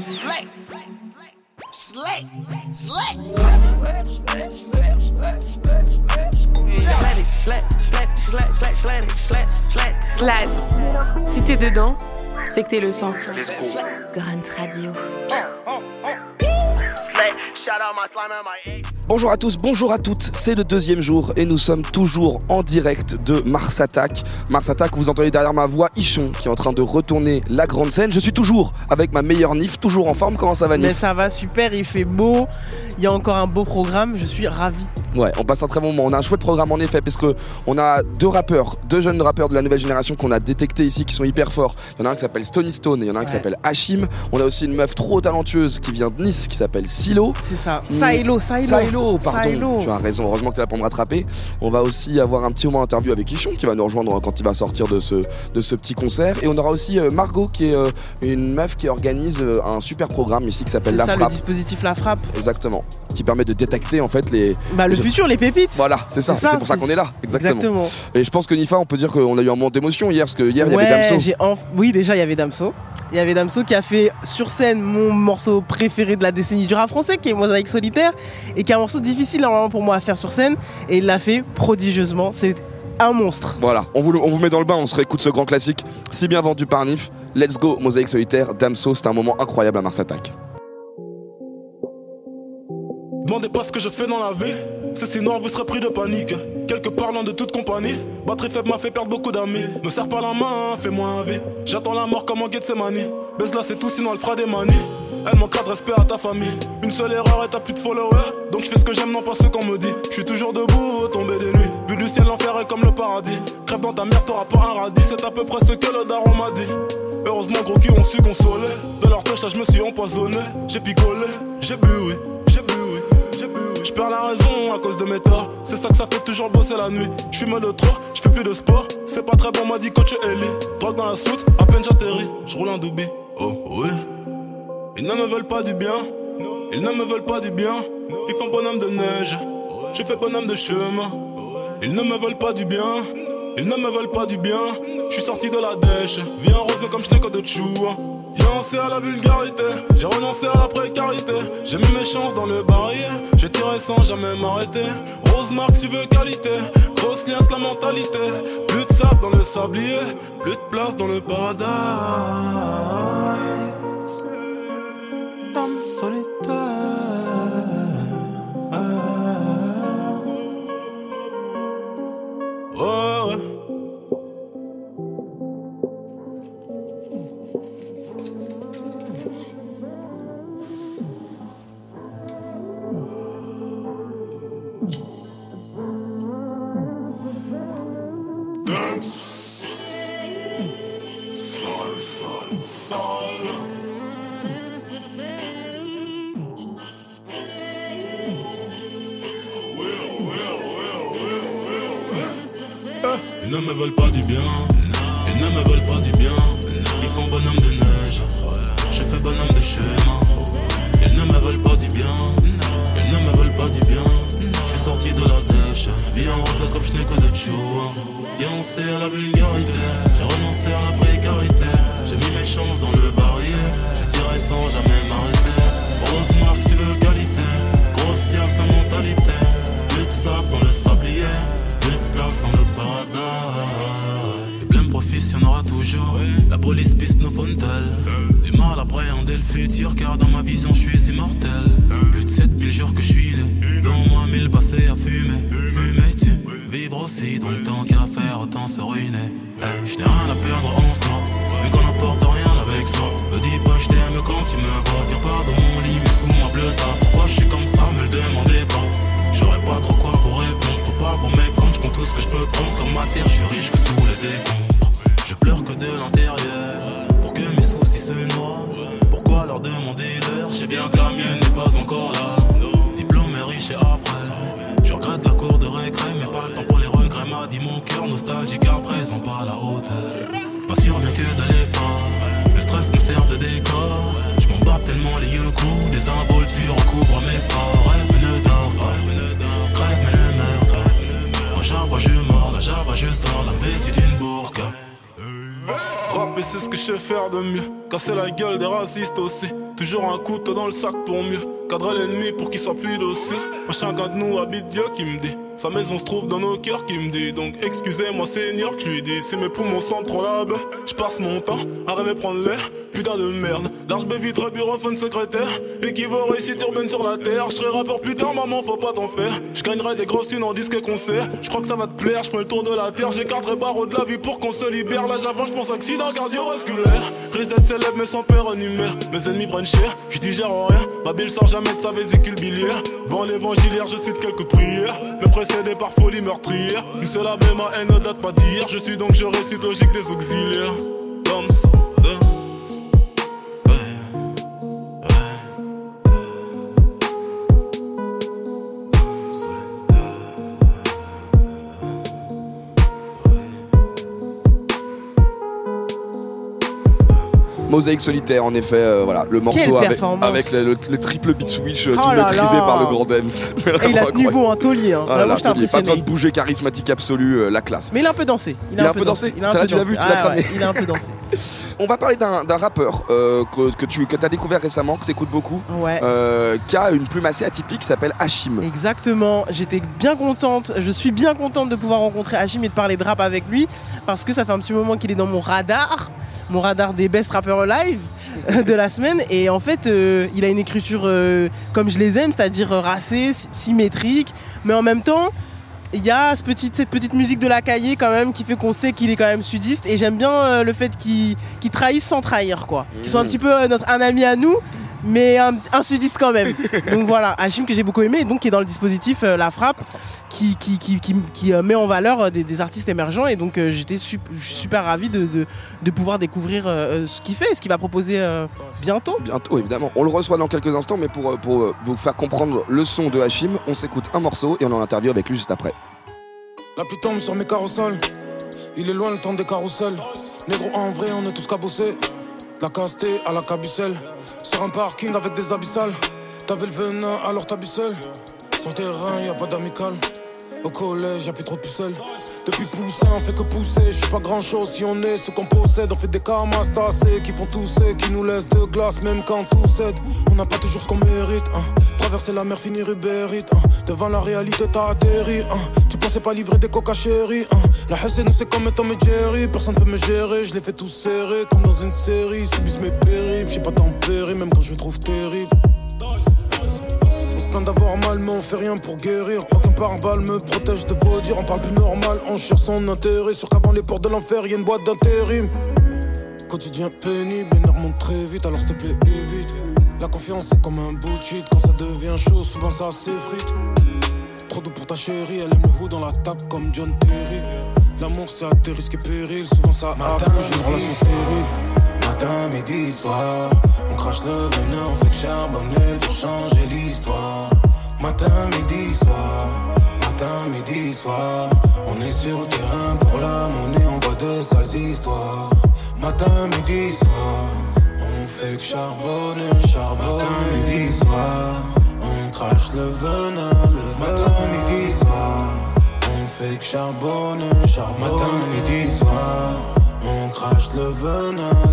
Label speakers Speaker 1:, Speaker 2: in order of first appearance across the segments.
Speaker 1: Slick. Slick. Slick.
Speaker 2: Slad. Si t'es dedans, c'est que t'es le sang.
Speaker 3: Grunt Radio.
Speaker 4: Bonjour à tous, bonjour à toutes, c'est le deuxième jour et nous sommes toujours en direct de Mars Attack. Mars Attack, vous entendez derrière ma voix Ichon qui est en train de retourner la grande scène. Je suis toujours avec ma meilleure Nif, toujours en forme. Comment ça va Nif
Speaker 5: Mais ça va super, il fait beau, il y a encore un beau programme, je suis ravi.
Speaker 4: Ouais, on passe un très bon moment. On a un chouette programme en effet, parce que on a deux rappeurs, deux jeunes rappeurs de la nouvelle génération qu'on a détectés ici qui sont hyper forts. Il y en a un qui s'appelle Stony Stone et il y en a un qui s'appelle Hashim. On a aussi une meuf trop talentueuse qui vient de Nice qui s'appelle Silo.
Speaker 5: C'est ça.
Speaker 4: Mm.
Speaker 5: Silo, Silo.
Speaker 4: Silo, pardon.
Speaker 5: Silo.
Speaker 4: Tu as raison, heureusement que tu es là pour me rattraper. On va aussi avoir un petit moment d'interview avec Ichon qui va nous rejoindre quand il va sortir de ce, de ce petit concert. Et on aura aussi euh, Margot qui est euh, une meuf qui organise euh, un super programme ici qui s'appelle La
Speaker 5: ça le
Speaker 4: Frappe.
Speaker 5: dispositif La Frappe.
Speaker 4: Exactement. Qui permet de détecter en fait les.
Speaker 5: Bah le
Speaker 4: Je-
Speaker 5: futur, les pépites.
Speaker 4: Voilà, c'est ça.
Speaker 5: C'est ça,
Speaker 4: C'est pour ça qu'on est là. Exactement.
Speaker 5: Exactement.
Speaker 4: Et je pense que Nifa, on peut dire qu'on a eu un moment d'émotion hier, parce que hier, il y avait
Speaker 5: Ouais,
Speaker 4: Damso.
Speaker 5: enf- Oui, déjà, il y avait Damso. Il y avait Damso qui a fait sur scène mon morceau préféré de la décennie du rap français, qui est Mosaïque solitaire, et qui un morceau difficile normalement pour moi à faire sur scène, et il l'a fait prodigieusement. C'est un monstre.
Speaker 4: Voilà, on vous, le- on vous met dans le bain, on se réécoute ce grand classique, si bien vendu par Nif. Let's go, Mosaïque solitaire, Damso, c'était un moment incroyable à Mars Attack.
Speaker 6: Demandez pas ce que je fais dans la vie. C'est si noir, vous serez pris de panique. Quelque parlant de toute compagnie. Batterie faible m'a fait perdre beaucoup d'amis. Me serre pas la main, fais-moi un V. J'attends la mort comme en Gethsemane. Baisse là, c'est tout, sinon elle fera des manies. Elle manquera de respect à ta famille. Une seule erreur et t'as plus de followers. Donc je fais ce que j'aime, non pas ce qu'on me dit. Je suis toujours debout, tombé des nuits. Vu du ciel, l'enfer est comme le paradis. Crève dans ta mère, t'auras pas un radis. C'est à peu près ce que le daron m'a dit. Heureusement, gros cul ont su consoler. De leur touche, je me suis empoisonné. J'ai picolé, j'ai bu, oui. J'ai bu, oui. J'ai bu, oui. Je perds la raison à cause de mes torts. C'est ça que ça fait toujours bosser la nuit. Je suis de trop, je fais plus de sport. C'est pas très bon, m'a dit coach Ellie. Drogue dans la soute, à peine j'atterris. Je roule un doubi. Oh, oui. Ils ne me veulent pas du bien. Ils ne me veulent pas du bien. Ils font bonhomme de neige. Je fais bonhomme de chemin. Ils ne me veulent pas du bien. Ils ne me veulent pas du bien. Je suis sorti de la dèche. Viens rose comme je de chou. Fiancé à la vulgarité. J'ai renoncé à la précarité. J'ai mis mes chances dans le barillet. J'ai tiré sans jamais m'arrêter. Rose marque, tu veux qualité. Grosse liasse, la mentalité. Plus de sable dans le sablier. Plus de place dans le paradis. Solitaire. Ouais, Casser la gueule des racistes aussi. Toujours un couteau dans le sac pour mieux. Cadrer l'ennemi pour qu'il soit plus docile. Chacun de nous habite Dieu qui me dit. Sa maison se trouve dans nos cœurs qui me dit. Donc excusez-moi Seigneur que je lui dis. Si mes poumons la baie Je passe mon temps à rêver prendre l'air. Putain de merde. Large baie vitre bureauphone secrétaire. Équivaut réussite urbaine sur la terre. Je serai rappeur plus tard maman faut pas t'en faire. Je des grosses thunes en disque et concert. Je crois que ça va te plaire. Je ferai le tour de la terre. J'écarterai barreau de la vie pour qu'on se libère. Là j'avance je pense accident cardiovasculaire D'être célèbre mais sans père mère Mes ennemis prennent cher Je digère rien Ma bille sort jamais de sa vésicule biliaire Vent l'évangilière je cite quelques prières précédé par folie meurtrière. Une seule avait ma haine ne date pas d'hier. Je suis donc je récite logique des auxiliaires.
Speaker 4: Mosaïque solitaire, en effet, euh, voilà, le morceau avec, avec le, triple beat switch euh,
Speaker 5: Oh
Speaker 4: tout maîtrisé par le gros Dems.
Speaker 5: Et il a tenu bon un taulier. Hein.
Speaker 4: Ah
Speaker 5: Vraiment,
Speaker 4: là, pas besoin de bouger, charismatique absolu, euh, la classe.
Speaker 5: Mais il a un peu dansé.
Speaker 4: Il a un peu dansé
Speaker 5: Il a un
Speaker 4: C'est
Speaker 5: peu
Speaker 4: vrai, tu l'as
Speaker 5: dansé.
Speaker 4: vu, tu l'as
Speaker 5: Ah
Speaker 4: cramé.
Speaker 5: Il a un peu dansé.
Speaker 4: On va parler d'un rappeur euh, que, que tu que as découvert récemment, que tu écoutes beaucoup,
Speaker 5: Ouais.
Speaker 4: euh, qui a une plume assez atypique qui s'appelle Hashim.
Speaker 5: Exactement, j'étais bien contente, je suis bien contente de pouvoir rencontrer Hachim et de parler de rap avec lui parce que ça fait un petit moment qu'il est dans mon radar, mon radar des best rappeurs live de la semaine et en fait euh, il a une écriture euh, comme je les aime, c'est-à-dire euh, racée, sy- symétrique, mais en même temps il y a ce petit- cette petite musique de la cahier quand même qui fait qu'on sait qu'il est quand même sudiste. Et j'aime bien euh, le fait qu'il qu'il trahisse sans trahir quoi, qu'il soit un petit peu euh, notre, un ami à nous mais un, un sudiste quand même. donc voilà, Hachim que j'ai beaucoup aimé, et donc qui est dans le dispositif euh, La Frappe, qui, qui, qui, qui- qui, euh, met en valeur euh, des, des artistes émergents. Et donc euh, j'étais sup- je suis super ravi de, de, de pouvoir découvrir euh, ce qu'il fait et ce qu'il va proposer euh, bientôt.
Speaker 4: Bientôt, évidemment. On le reçoit dans quelques instants, mais pour, euh, pour euh, vous faire comprendre le son de Hashim, on s'écoute un morceau et on en interview avec lui juste après.
Speaker 7: La pluie tombe sur mes carrousels. Il est loin le temps des carousels. Négro, en vrai, on est tous cabossés. De la casté à la cabucelle. Sur un parking avec des abyssales. T'avais le venin, alors t'habites seul. Sur terrain, y a pas d'amical. Au collège, plus trop de pucelles. Depuis poussin, on fait que pousser. Je suis pas grand chose si on est ce qu'on possède. On fait des camas tassés qui font tousser, qui nous laissent de glace, même quand tout cède. On n'a pas toujours ce qu'on mérite. hein. Traverser la mer, finir Uber Eats, hein. Devant la réalité, t'as atterri. hein. Tu pensais pas livrer des coca chérie. La haine, nous, c'est comme Tom et Jerry. Personne peut me gérer, je les fais tous serrer. Comme dans une série, subissent mes périples. J'ai pas tempéré, même quand je me trouve terrible. Plaint d'avoir mal, mais on fait rien pour guérir. Aucun pare-balles me protège de vos dires. On parle plus normal, on cherche son intérêt. Sur qu'avant les portes de l'enfer, y a une boîte d'intérim. Quotidien pénible, les nerfs montent très vite, alors s'il te plaît, évite. La confiance, c'est comme un bout de shit. Quand ça devient chaud, souvent ça s'effrite. Trop doux pour ta chérie, elle aime le dans la table comme John Terry. L'amour, c'est à tes risques et périls. Souvent ça accouche d'une relation stérile. Matin, midi, soir, crache le venin, on fait que charbonner pour changer l'histoire. Matin, midi, soir, matin, midi, soir, on est sur le terrain pour la monnaie, on voit de sales histoires. Matin, midi, soir, on fait que charbonner, charbonner. Matin, midi, soir, on crache le venin, le matin, midi, soir, on fait que charbonner, charbonner. Matin, midi, soir. On crache le venin, le venin.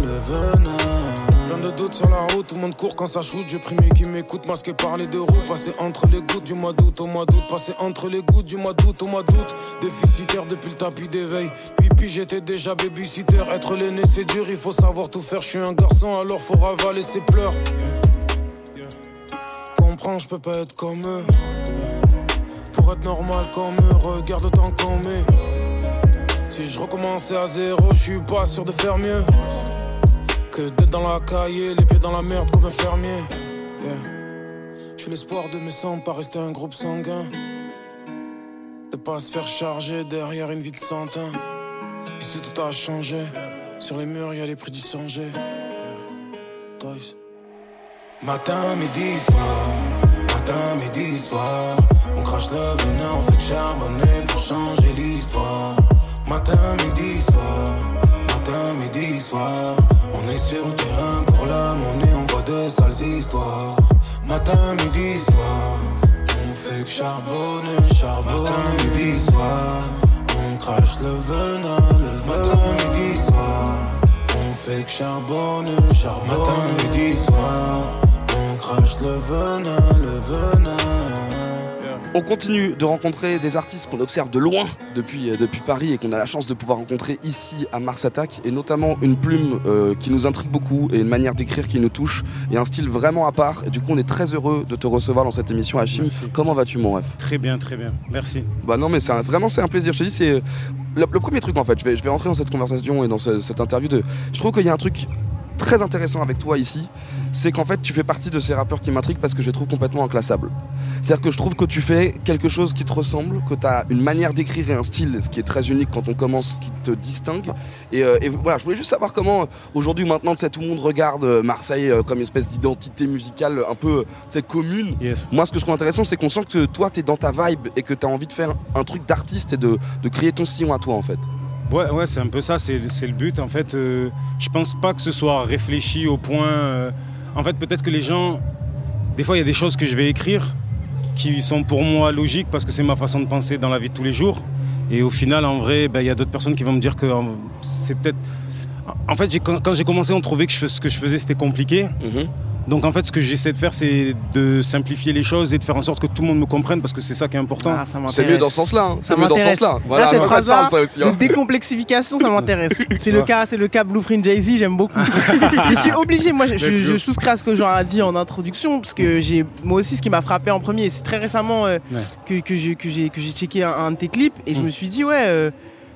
Speaker 7: Sur la route, tout le monde court quand ça shoot. J'ai pris mes qui m'écoutent, masqué par les deux roues. Passé entre les gouttes du mois d'août au mois d'août. Passé entre les gouttes du mois d'août au mois d'août. Déficitaire depuis le tapis d'éveil. Puis j'étais déjà babysitter. Être l'aîné, c'est dur, il faut savoir tout faire. Je suis un garçon, alors faut ravaler ses pleurs. Comprends, je peux pas être comme eux. Pour être normal comme eux, regarde temps qu'on met. Si je recommençais à zéro, je suis pas sûr de faire mieux. Que d'être dans la cahier, les pieds dans la merde comme un fermier. Je suis l'espoir de mes sangs, pas rester un groupe sanguin. De pas se faire charger derrière une vie de santin. Ici tout a changé. Sur les murs, y a les prix du sanger. Toys. Matin, midi, soir. Matin, midi, soir. On crache le venin, on fait que charbonner pour changer l'histoire. Matin, midi, soir. Matin, midi, soir. Est sur le terrain pour la monnaie, on voit de sales histoires. Matin, midi, soir. On fait que charbonner, charbonner. Matin, midi, soir. On crache le venin, le venin. Matin, midi, soir. On fait que charbonne, charbonne. Matin, midi, soir, on crache le venin, le venin.
Speaker 4: On continue de rencontrer des artistes qu'on observe de loin depuis, euh, depuis Paris et qu'on a la chance de pouvoir rencontrer ici à Mars Attack et notamment une plume euh, qui nous intrigue beaucoup et une manière d'écrire qui nous touche et un style vraiment à part. Et du coup, on est très heureux de te recevoir dans cette émission, Hachim.
Speaker 8: Merci.
Speaker 4: Comment vas-tu, mon ref?
Speaker 8: Très bien, très bien. Merci.
Speaker 4: Bah non, mais c'est vraiment c'est un plaisir. Je te dis, c'est euh, le, le premier truc en fait. Je vais, je vais rentrer dans cette conversation et dans ce- cette interview. De, je trouve qu'il y a un truc très intéressant avec toi ici, c'est qu'en fait tu fais partie de ces rappeurs qui m'intriguent parce que je les trouve complètement inclassables. C'est-à-dire que je trouve que tu fais quelque chose qui te ressemble, que tu as une manière d'écrire et un style, ce qui est très unique quand on commence, qui te distingue. Et, euh, et voilà, je voulais juste savoir comment euh, aujourd'hui, maintenant, tout le monde regarde euh, Marseille comme une espèce d'identité musicale un peu commune.
Speaker 8: Yes.
Speaker 4: Moi, ce que je trouve intéressant, c'est qu'on sent que toi, tu es dans ta vibe et que tu as envie de faire un truc d'artiste et de, de créer ton sillon à toi, en fait.
Speaker 8: Ouais, ouais, c'est un peu ça, c'est c'est le but. En fait, euh, je pense pas que ce soit réfléchi au point. euh, en fait, peut-être que les gens. Des fois, il y a des choses que je vais écrire qui sont pour moi logiques parce que c'est ma façon de penser dans la vie de tous les jours. Et au final, en vrai, ben, il y a d'autres personnes qui vont me dire que c'est peut-être. En fait, quand, j'ai commencé, on trouvait que ce que je faisais, c'était compliqué. Donc, en fait, ce que j'essaie de faire, c'est de simplifier les choses et de faire en sorte que tout le monde me comprenne parce que c'est ça qui est important.
Speaker 5: Ah,
Speaker 4: C'est mieux dans ce sens-là. hein.
Speaker 5: Ça
Speaker 4: C'est mieux dans ce
Speaker 5: m'intéresse.
Speaker 4: sens-là.
Speaker 5: Là,
Speaker 4: Voilà,
Speaker 5: cette
Speaker 4: ça aussi. hein.
Speaker 5: de décomplexification, ça m'intéresse. C'est le cas, c'est le cas Blueprint Jay-Z, j'aime beaucoup. je suis obligé, moi, je, souscris à ce que Jean a dit en introduction, parce que j'ai, moi aussi, ce qui m'a frappé en premier, c'est très récemment euh,
Speaker 8: Ouais.
Speaker 5: que, que j'ai, que checké un, un de tes clips, et je
Speaker 8: Mm.
Speaker 5: me suis dit, ouais, euh,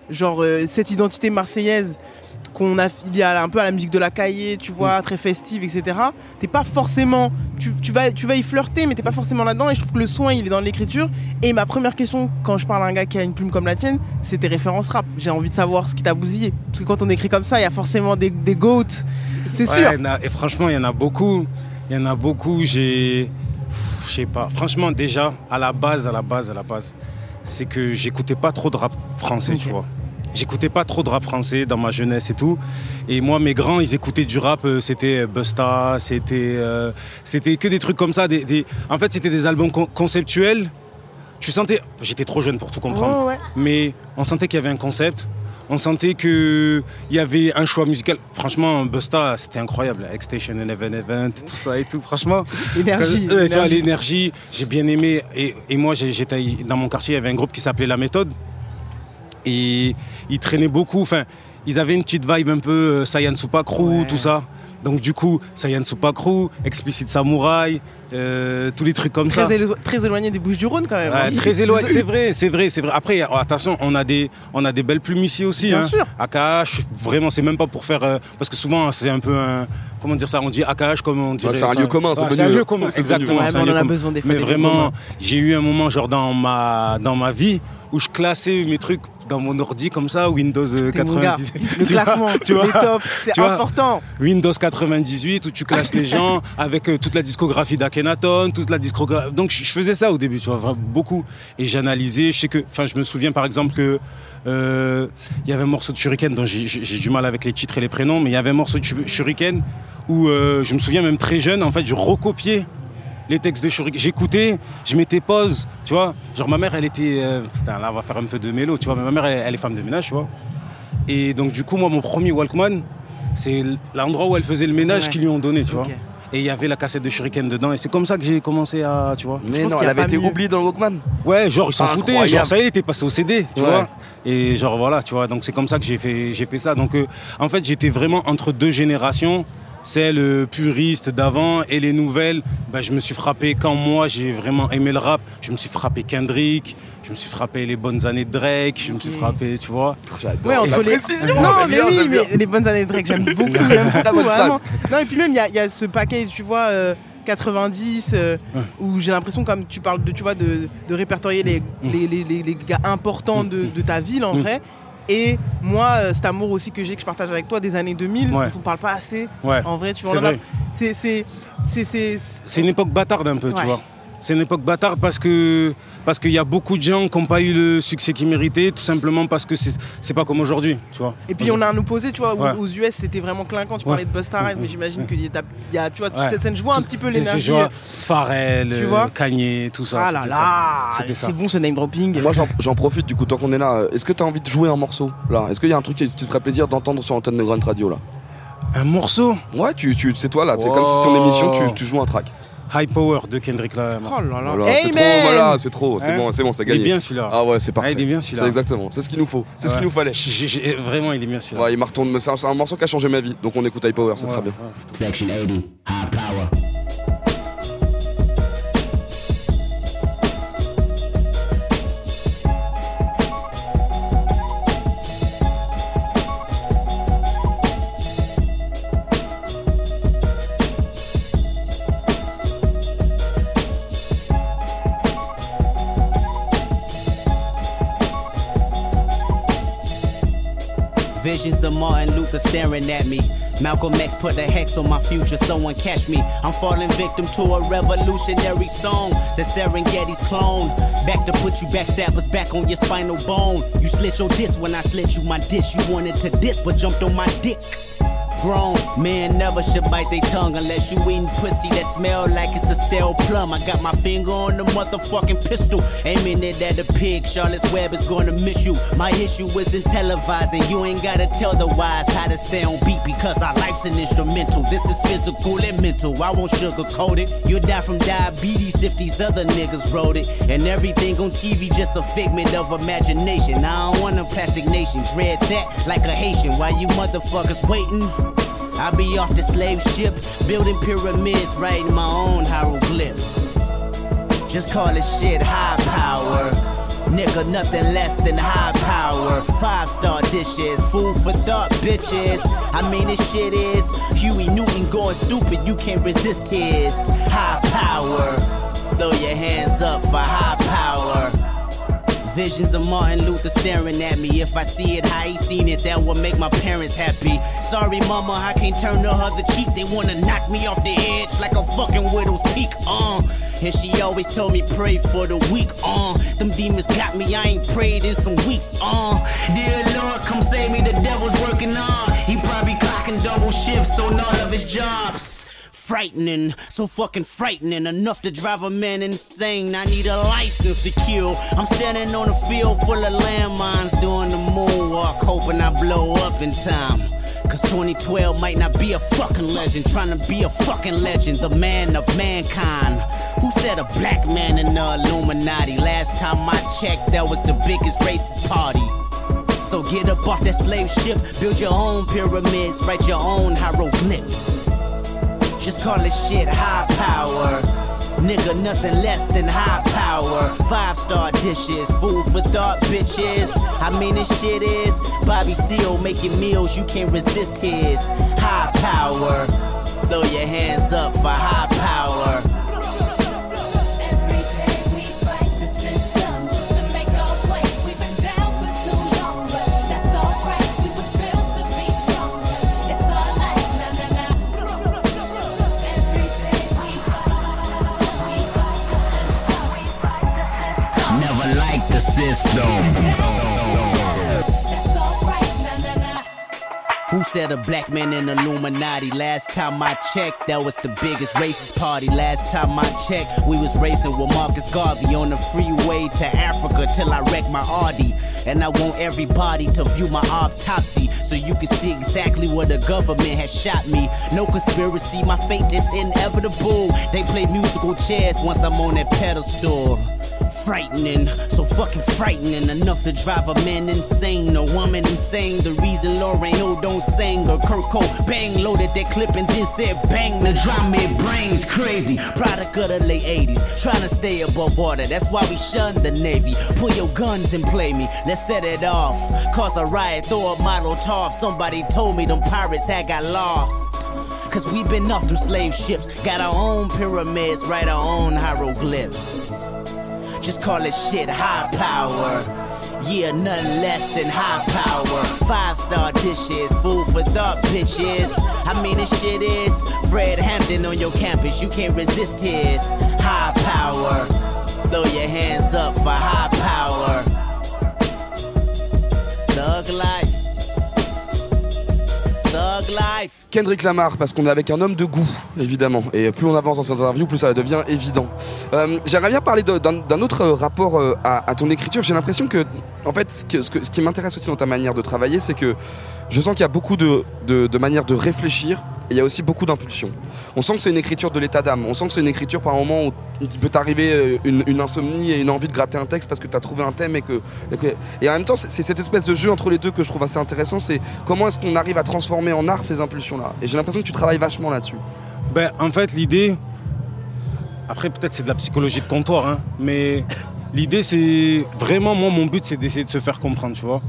Speaker 5: genre, euh, cette identité marseillaise qu'on a il y a un peu à la musique de la cahier, tu vois, très festive, etc. T'es pas forcément, tu, tu vas, tu vas y flirter, mais t'es pas forcément là-dedans. Et je trouve que le soin, il est dans l'écriture. Et ma première question, quand je parle à un gars qui a une plume comme la tienne, c'est tes références rap. J'ai envie de savoir ce qui t'a bousillé. Parce que quand on écrit comme ça, il y a forcément des, des goats. C'est
Speaker 8: Ouais,
Speaker 5: sûr.
Speaker 8: a- et franchement, il y en a beaucoup. Il y en a beaucoup. J'ai. Je sais pas. Franchement, déjà, à la base, à la base, à la base, c'est que j'écoutais pas trop de rap français, tu vois. J'écoutais pas trop de rap français dans ma jeunesse et tout. Et moi, mes grands, ils écoutaient du rap. euh, C'était Busta, c'était, euh, c'était que des trucs comme ça. Des, des- En fait, c'était des albums con- conceptuels. Tu sentais, j'étais trop jeune pour tout comprendre,
Speaker 5: ouais.
Speaker 8: mais on sentait qu'il y avait un concept. On sentait qu'il y avait un choix musical. Franchement, Busta, c'était incroyable. X-Station 11 Event, tout ça et tout. Franchement,
Speaker 5: Énergie.
Speaker 8: euh, tu vois,
Speaker 5: énergie.
Speaker 8: l'énergie, j'ai bien aimé. Et, et moi, j'étais dans mon quartier, il y avait un groupe qui s'appelait La Méthode. Et ils traînaient beaucoup. Enfin, ils avaient une petite vibe un peu euh, Saiyan Supa Crew,
Speaker 5: Ouais.
Speaker 8: tout ça. Donc du coup, Saiyan Supa Crew, Explicit Samurai, euh, tous les trucs comme ça.
Speaker 5: Très, élo- très éloigné des Bouches du Rhône quand même. Hein.
Speaker 8: très éloigné, c'est vrai, c'est vrai, c'est vrai. Après, oh, attention, on a des, on a des belles plumes ici aussi.
Speaker 5: Bien
Speaker 8: hein.
Speaker 5: sûr.
Speaker 8: AKH, vraiment, c'est même pas pour faire, euh, parce que souvent c'est un peu un, comment dire ça, on dit AKH comme on dirait.
Speaker 4: c'est un lieu commun, c'est
Speaker 8: un lieu commun, exactement.
Speaker 5: Ouais, mais on en a besoin des fois.
Speaker 8: Mais
Speaker 5: des
Speaker 8: vraiment, j'ai eu un moment genre dans ma, dans ma vie où je classais mes trucs dans mon ordi comme ça, Windows euh,
Speaker 5: T'es mon gars.
Speaker 8: 90.
Speaker 5: Le classement,
Speaker 8: tu vois,
Speaker 5: tops, c'est important.
Speaker 8: Windows 98 où tu classes les gens avec euh, toute la discographie d'Akhenaton, toute la discographie. Donc je faisais ça au début, tu vois, vraiment beaucoup. Et j'analysais. Je sais que, enfin, je me souviens par exemple que euh, il y avait un morceau de Shuriken dont j'ai- du mal avec les titres et les prénoms, mais il y avait un morceau de Shur- Shuriken où euh, je me souviens même très jeune, en fait, je recopiais les textes de Shuriken. J'écoutais, je mettais pause, tu vois. Genre ma mère, elle était, euh, putain, là on va faire un peu de mélo, tu vois. Mais ma mère, elle, elle est femme de ménage, tu vois. Et donc du coup, moi, mon premier Walkman, c'est l'endroit où elle faisait le ménage
Speaker 5: Ouais.
Speaker 8: qu'ils lui ont donné, tu vois. Et il y avait la cassette de Shuriken dedans. Et c'est comme ça que j'ai commencé à, tu vois.
Speaker 4: Mais
Speaker 5: pense
Speaker 4: non, elle avait été oubliée dans le Walkman.
Speaker 8: Ouais, genre ils s'en foutaient. Genre ça y est, il était passé au CD, tu
Speaker 4: Ouais.
Speaker 8: vois. Et genre voilà, tu vois. Donc c'est comme ça que j'ai fait, j'ai fait ça. Donc euh, en fait, j'étais vraiment entre deux générations. Celle euh, puriste d'avant et les nouvelles. Bah, je me suis frappé quand moi j'ai vraiment aimé le rap. Je me suis frappé Kendrick. Je me suis frappé les bonnes années de Drake. Je me suis frappé, tu vois.
Speaker 4: J'adore.
Speaker 5: Ouais, entre
Speaker 4: La
Speaker 5: les.
Speaker 4: précision,
Speaker 5: non, mais
Speaker 4: bien,
Speaker 5: oui, mais les bonnes années de Drake, j'aime beaucoup. j'aime vraiment. Non, et puis même, il y a, il y a ce paquet, tu vois, euh, 90, euh,
Speaker 8: Ouais.
Speaker 5: où j'ai l'impression, comme tu parles de, tu vois, de, de répertorier les, les, les, les- les gars importants de, de ta ville, en
Speaker 8: Mm.
Speaker 5: vrai. Et moi, euh, cet amour aussi que j'ai, que je partage avec toi des années 2000,
Speaker 8: Ouais.
Speaker 5: dont on parle pas assez.
Speaker 8: Ouais.
Speaker 5: En vrai, tu vois,
Speaker 8: C'est
Speaker 5: c'est
Speaker 8: une époque bâtarde un peu, tu vois. C'est une époque bâtarde parce que parce qu'il y a beaucoup de gens qui n'ont pas eu le succès qu'ils méritaient, tout simplement parce que c'est c'est pas comme aujourd'hui, tu vois.
Speaker 5: Et puis on a un opposé, tu vois, où-
Speaker 8: Ouais.
Speaker 5: aux US c'était vraiment clinquant. Tu
Speaker 8: Ouais.
Speaker 5: parlais de Busta Rhymes, mais j'imagine qu'il y, y a, tu vois, toute
Speaker 8: Ouais.
Speaker 5: cette scène. Je vois un petit peu l'énergie.
Speaker 8: Je vois Pharrell,
Speaker 5: Tu
Speaker 8: euh,
Speaker 5: vois
Speaker 8: Kanye, tout ça.
Speaker 5: Ah là là, c'est bon ce name dropping.
Speaker 4: Moi j'en- profite du coup tant qu'on est là. Est-ce que tu as envie de jouer un morceau là? Est-ce qu'il y a un truc qui te ferait plaisir d'entendre sur l'antenne de Grunt Radio là?
Speaker 8: Un morceau?
Speaker 4: Ouais, tu, tu, c'est toi là, c'est
Speaker 8: Wow.
Speaker 4: comme si ton émission, tu, tu joues un track.
Speaker 8: High Power de Kendrick Lamar.
Speaker 5: Oh là là.
Speaker 4: Voilà, c'est trop, voilà, c'est trop, c'est
Speaker 8: Hein
Speaker 4: bon, c'est bon, c'est
Speaker 8: Il est bien celui-là.
Speaker 4: Ah ouais, c'est parfait.
Speaker 8: Ah, il est bien celui-là.
Speaker 4: C'est exactement, c'est ce qu'il nous faut, c'est ce qu'il nous fallait.
Speaker 8: Vraiment, il est bien celui-là.
Speaker 4: Ouais, il m'a retourné, c'est un, c'est un morceau qui a changé ma vie, donc on écoute High Power, c'est
Speaker 8: Ouais,
Speaker 4: très bien.
Speaker 9: Staring at me. Malcolm X put a hex on my future, someone catch me. I'm falling victim to a revolutionary song. The Serengeti's clone. Back to put you backstabbers back on your spinal bone. You slit your disc when I slit you my dish. You wanted to diss, but jumped on my dick. Grown men never should bite their tongue unless you eating pussy that smell like it's a stale plum. I got my finger on the motherfucking pistol, aiming it at the pig. Charlotte's Web is gonna miss you. My issue isn't televising. You ain't gotta tell the wise how to stay on beat because our life's an instrumental. This is physical and mental. I won't sugarcoat it. You'll die from diabetes if these other niggas wrote it. And everything on TV just a figment of imagination. I don't want a plastic nation. Dread that like a Haitian. While you motherfuckers waiting. I be off the slave ship, building pyramids, writing my own hieroglyphs. Just call this shit high power. Nigga, nothing less than high power. Five star dishes, food for thought, bitches. I mean, this shit is Huey Newton going stupid. You can't resist his high power. Throw your hands up for high power. Visions of Martin Luther staring at me. If I see it how he seen it, that will make my parents happy. Sorry, mama, I can't turn the other cheek. They wanna knock me off the edge like a fucking widow's peak. Uh. And she always told me pray for the weak. Uh. Them demons got me. I ain't prayed in some weeks. Uh. Dear Lord, come save me. The devil's working on. He probably clocking double shifts on all of his jobs frightening, so fucking frightening, enough to drive a man insane. I need a license to kill. I'm standing on a field full of landmines doing the moonwalk, hoping I blow up in time. Cause 2012 might not be a fucking legend, trying to be a fucking legend, the man of mankind. Who said a black man in the Illuminati? Last time I checked, that was the biggest racist party. So get up off that slave ship, build your own pyramids, write your own hieroglyphs. Just call it shit high power. Nigga, nothing less than high power. Five star dishes, food for thought, bitches. I mean, this shit is Bobby Seal making meals, you can't resist his high power. Throw your hands up for high power. Who said a black man in Illuminati? Last time I checked, that was the biggest racist party. Last time I checked, we was racing with Marcus Garvey on the freeway to Africa till I wrecked my Audi. And I want everybody to view my autopsy so you can see exactly where the government has shot me. No conspiracy, my fate is inevitable. They play musical chairs once I'm on that pedestal frightening, so fucking frightening enough to drive a man insane, a woman insane. The reason Lauren Hill don't sing or Kurt Bang loaded that clip and then said bang. The drama it brains crazy. Product of the late 80s, trying to stay above water. That's why we shun the Navy. Pull your guns and play me. Let's set it off. Cause a riot, throw a model top. Somebody told me them pirates had got lost. Cause we been off them slave ships. Got our own pyramids, write our own hieroglyphs. Just call it shit high power. Yeah, nothing less than high power. Five star dishes, food for thought, bitches. I mean, this shit is Fred Hampton on your campus. You can't resist his high power. Throw your hands up for high power. Thug life.
Speaker 4: Kendrick Lamar, parce qu'on est avec un homme de goût, évidemment. Et plus on avance dans cette interview, plus ça devient évident. Euh, J'aimerais bien parler d'un autre euh, rapport euh, à, ton écriture. J'ai l'impression que, en fait, ce, qui m'intéresse aussi dans ta manière de travailler, c'est que je sens qu'il y a beaucoup de manières de réfléchir. Il y a aussi beaucoup d'impulsions. On sent que c'est une écriture de l'état d'âme. On sent que c'est une écriture par moment où il peut t'arriver euh, une, insomnie et une envie de gratter un texte parce que tu as trouvé un thème et que, et en même temps c'est cette espèce de jeu entre les deux que je trouve assez intéressant. C'est comment est-ce qu'on arrive à transformer en art ces impulsions-là? Et j'ai l'impression que tu travailles vachement là-dessus.
Speaker 8: Ben, en fait, l'idée. Après, peut-être c'est de la psychologie de comptoir, hein, mais l'idée, c'est. Vraiment, moi, mon but, c'est d'essayer de se faire comprendre, tu vois.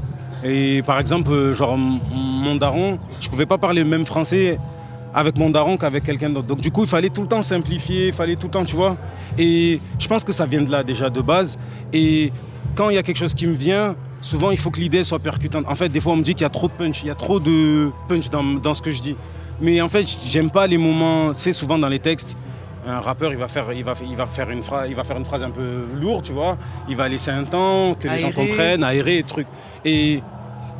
Speaker 8: Et par exemple, euh, genre, mon daron, je pouvais pas parler le même français avec mon daron qu'avec quelqu'un d'autre. Donc, du coup, il fallait tout le temps simplifier, il fallait tout le temps, tu vois. Et je pense que ça vient de là, déjà, de base. Et quand il y a quelque chose qui me vient, souvent, il faut que l'idée soit percutante. En fait, des fois, on me dit qu'il y a trop de punch, il y a trop de punch dans, dans ce que je dis. Mais en fait, j'aime pas les moments, tu sais, souvent dans les textes, un rappeur, il va faire, il va, il va faire une phrase, il va faire une phrase un peu lourde, tu vois. Il va laisser un temps que les gens comprennent, aérer, truc. Et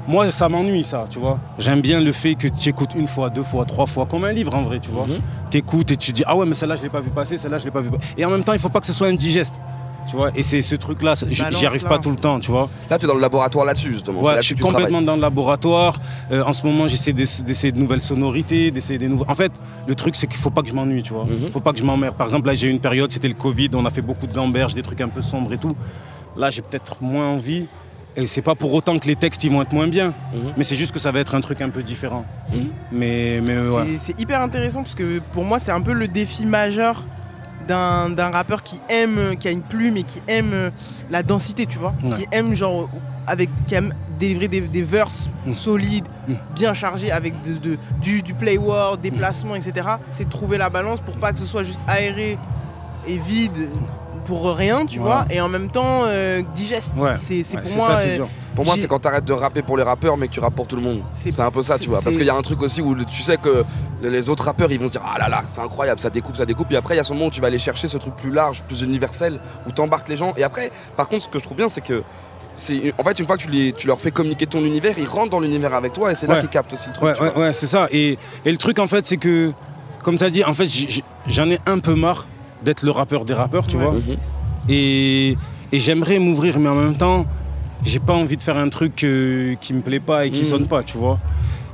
Speaker 8: moi, ça m'ennuie, ça, tu vois. J'aime bien le fait que tu écoutes une fois, deux fois, trois fois, comme un livre en vrai, tu vois. Tu écoutes et tu dis, ah ouais, mais celle-là, je l'ai pas vu passer, celle-là, je l'ai pas vu. passer. Et en même temps, il faut pas que ce soit indigeste, tu vois. Et c'est ce truc-là, j'y arrive
Speaker 5: là.
Speaker 8: pas tout le temps, tu vois.
Speaker 4: Là, tu es dans le laboratoire là-dessus, justement.
Speaker 8: Je suis
Speaker 4: travailles.
Speaker 8: complètement dans le laboratoire. Euh, en ce moment, j'essaie d'ess- d'essayer de nouvelles sonorités, d'essayer des nouveaux. En fait, le truc, c'est qu'il faut pas que je m'ennuie, tu vois.
Speaker 4: Mhm.
Speaker 8: Faut pas que je m'emmerde. Par exemple, là, j'ai eu une période, c'était le Covid, on a fait beaucoup de gamberges, des trucs un peu sombres et tout. Là, j'ai peut-être moins envie. Et c'est pas pour autant que les textes ils vont être moins bien,
Speaker 4: Mhm.
Speaker 8: mais c'est juste que ça va être un truc un peu différent.
Speaker 4: Mhm.
Speaker 8: Mais, mais ouais.
Speaker 5: C'est- C'est hyper intéressant parce que pour moi, c'est un peu le défi majeur d'un d'un rappeur qui aime, qui a une plume et qui aime euh, la densité, tu vois.
Speaker 8: Ouais.
Speaker 5: Qui aime, genre, avec, qui aime délivrer des, des verses
Speaker 8: Mm.
Speaker 5: solides, bien chargés, avec de, de- du, du play word, des placements, etc. C'est de trouver la balance pour pas que ce soit juste aéré et vide pour rien, tu
Speaker 8: Voilà.
Speaker 5: vois, et en même temps euh, digeste.
Speaker 8: Ouais.
Speaker 5: C'est
Speaker 8: Ouais,
Speaker 5: pour moi.
Speaker 8: ça,
Speaker 5: euh.
Speaker 4: Pour moi, c'est quand t'arrêtes de rapper pour les rappeurs, mais que tu rappes pour tout le monde.
Speaker 5: C'est-
Speaker 4: un peu ça, tu vois. Parce qu'il y a un truc aussi où tu sais que les autres rappeurs, ils vont se dire Ah là là, c'est incroyable, ça découpe, ça découpe. Et après, il y a ce moment où tu vas aller chercher ce truc plus large, plus universel, où t'embarques les gens. Et après, par contre, ce que je trouve bien, c'est que. c'est En fait, une fois que tu, les, tu leur fais communiquer ton univers, ils rentrent dans l'univers avec toi et c'est là qu'ils captent aussi le truc.
Speaker 8: Ouais, c'est ça. Et, et le truc, en fait, c'est que, comme tu as dit, en fait, j'en ai un peu marre d'être le rappeur des rappeurs, tu
Speaker 5: Ouais.
Speaker 8: vois.
Speaker 4: Mhm.
Speaker 8: Et, et j'aimerais m'ouvrir, mais en même temps, j'ai pas envie de faire un truc euh, qui me plaît pas et qui
Speaker 4: Mhm.
Speaker 8: sonne pas, tu vois.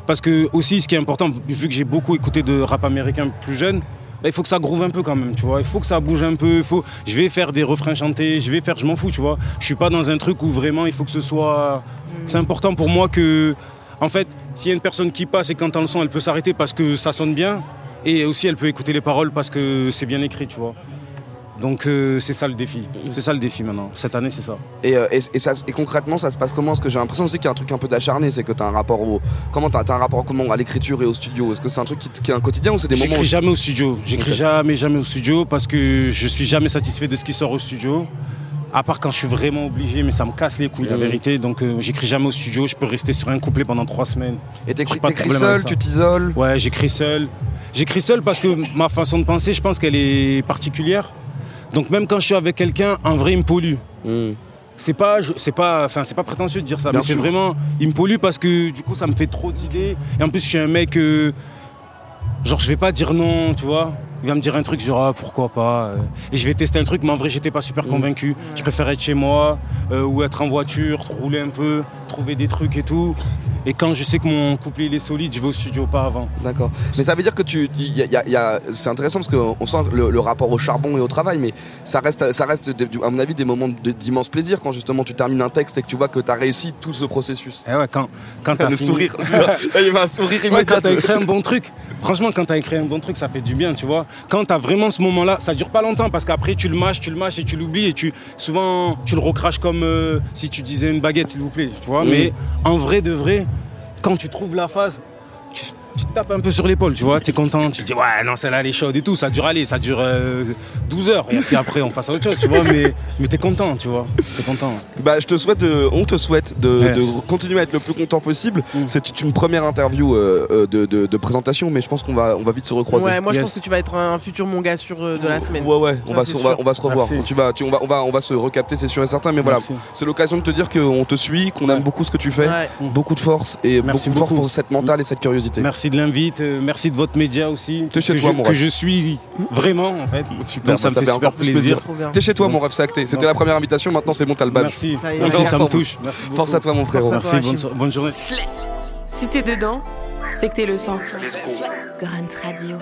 Speaker 8: Parce que, aussi, ce qui est important, vu que j'ai beaucoup écouté de rap américain plus jeune, bah, il faut que ça groove un peu quand même, tu vois. Il faut que ça bouge un peu. il Faut... Je vais faire des refrains chantés, je vais faire, je m'en fous, tu vois. Je suis pas dans un truc où vraiment il faut que ce soit. C'est important pour moi que, en fait, s'il y a une personne qui passe et quand entend le son, elle peut s'arrêter parce que ça sonne bien. Et aussi, elle peut écouter les paroles parce que c'est bien écrit, tu vois. Donc, euh, c'est ça le défi. C'est ça le défi maintenant. Cette année, c'est ça.
Speaker 4: Et, euh, et, et ça, et concrètement, ça se passe comment? Parce que j'ai l'impression aussi qu'il y a un truc un peu d'acharné, c'est que t'as un rapport au. Comment t'as as un rapport comment à l'écriture et au studio? Est-ce que c'est un truc qui, est un quotidien ou c'est des moments
Speaker 8: J'écris jamais au studio. J'écris jamais, jamais au studio parce que je suis jamais satisfait de ce qui sort au studio. À part quand je suis vraiment obligé, mais ça me casse les couilles, la vérité. Donc, euh, j'écris jamais au studio. Je peux rester sur un couplet pendant trois semaines.
Speaker 4: Et t'écris seul, tu t'isoles?
Speaker 8: Ouais, j'écris seul. J'écris seul parce que ma façon de penser, je pense qu'elle est particulière. Donc, même quand je suis avec quelqu'un, en vrai, il me pollue.
Speaker 4: Hmm.
Speaker 8: C'est pas, c'est pas, enfin, c'est pas prétentieux de dire ça,
Speaker 4: Bien
Speaker 8: mais c'est vraiment, il me pollue parce que du coup, ça me fait trop d'idées. Et en plus, je suis un mec, euh, genre, je vais pas dire non, tu vois. Il va me dire un truc, genre, ah, pourquoi pas. euh. Et je vais tester un truc, mais en vrai, j'étais pas super convaincu. Je préfère être chez moi euh, ou être en voiture, rouler un peu, trouver des trucs et tout. Et quand je sais que mon couplet il est solide, je vais au studio pas avant.
Speaker 4: D'accord. Mais ça veut dire que tu. y a- y a- y a- c'est intéressant parce qu'on sent le, le rapport au charbon et au travail, mais ça reste, ça reste à mon avis, des moments d'immense plaisir quand justement tu termines un texte et que tu vois que tu as réussi tout ce processus.
Speaker 8: Et ouais, quand, quand t'as
Speaker 4: Le
Speaker 8: fini-
Speaker 4: sourire. Il y a un sourire
Speaker 8: Ouais,
Speaker 4: immédiat.
Speaker 8: quand t'as écrit un bon truc, franchement, quand t'as écrit un bon truc, ça fait du bien, tu vois. Quand t'as vraiment ce moment-là, ça dure pas longtemps parce qu'après tu le mâches, tu le mâches et tu l'oublies et tu souvent tu le recraches comme euh, si tu disais une baguette, s'il vous plaît, tu vois.
Speaker 4: Mhm.
Speaker 8: Mais en vrai de vrai, quand tu trouves la phase, tu, tu te tapes un peu sur l'épaule, tu vois. T'es content, tu te dis ouais, non, celle-là elle est chaude et tout. Ça dure aller, ça dure euh, 12 heures et puis après on passe à autre chose, tu vois. Mais mais t'es content, tu vois. T'es content.
Speaker 4: Bah, je te souhaite, de- on te souhaite de,
Speaker 8: Yes.
Speaker 4: de continuer à être le plus content possible.
Speaker 8: Mm.
Speaker 4: C'est une première interview euh, euh, de, de- de présentation, mais je pense qu'on va, on va vite se recroiser.
Speaker 5: Ouais, moi je pense que tu vas être un futur mon gars sur euh, de la semaine.
Speaker 4: Ouais, ouais, on
Speaker 5: Ça,
Speaker 4: va, se, on, va, on va se revoir.
Speaker 8: Merci.
Speaker 4: Tu vas, tu- on, va, on, va, on va se recapter, c'est sûr et certain. Mais voilà, c'est l'occasion de te dire qu'on te suit, qu'on
Speaker 8: Ouais.
Speaker 4: aime beaucoup ce que tu fais.
Speaker 5: Ouais.
Speaker 4: Beaucoup de force et
Speaker 8: Merci
Speaker 4: beaucoup de force pour cette mentale et cette curiosité.
Speaker 8: Merci. Merci de l'invite, euh, merci de votre média aussi.
Speaker 4: T'es chez
Speaker 8: que
Speaker 4: toi,
Speaker 8: je,
Speaker 4: mon
Speaker 8: que
Speaker 4: ref.
Speaker 8: je suis vraiment en fait.
Speaker 4: Super,
Speaker 8: Donc ça
Speaker 4: bah,
Speaker 8: me fait
Speaker 4: fait
Speaker 8: super
Speaker 4: encore plus
Speaker 8: plaisir.
Speaker 4: T'es chez toi, mon rêve, c'est acté. C'était la première invitation, maintenant c'est bon, t'as le badge.
Speaker 8: Merci,
Speaker 5: Ça
Speaker 8: merci, ça me touche. Merci.
Speaker 4: Force à toi, mon frérot.
Speaker 8: Merci,
Speaker 5: toi,
Speaker 8: bonne,
Speaker 5: Achille.
Speaker 8: so- bonne journée.
Speaker 2: Si t'es dedans, c'est que t'es le sang.
Speaker 3: Grunt Radio.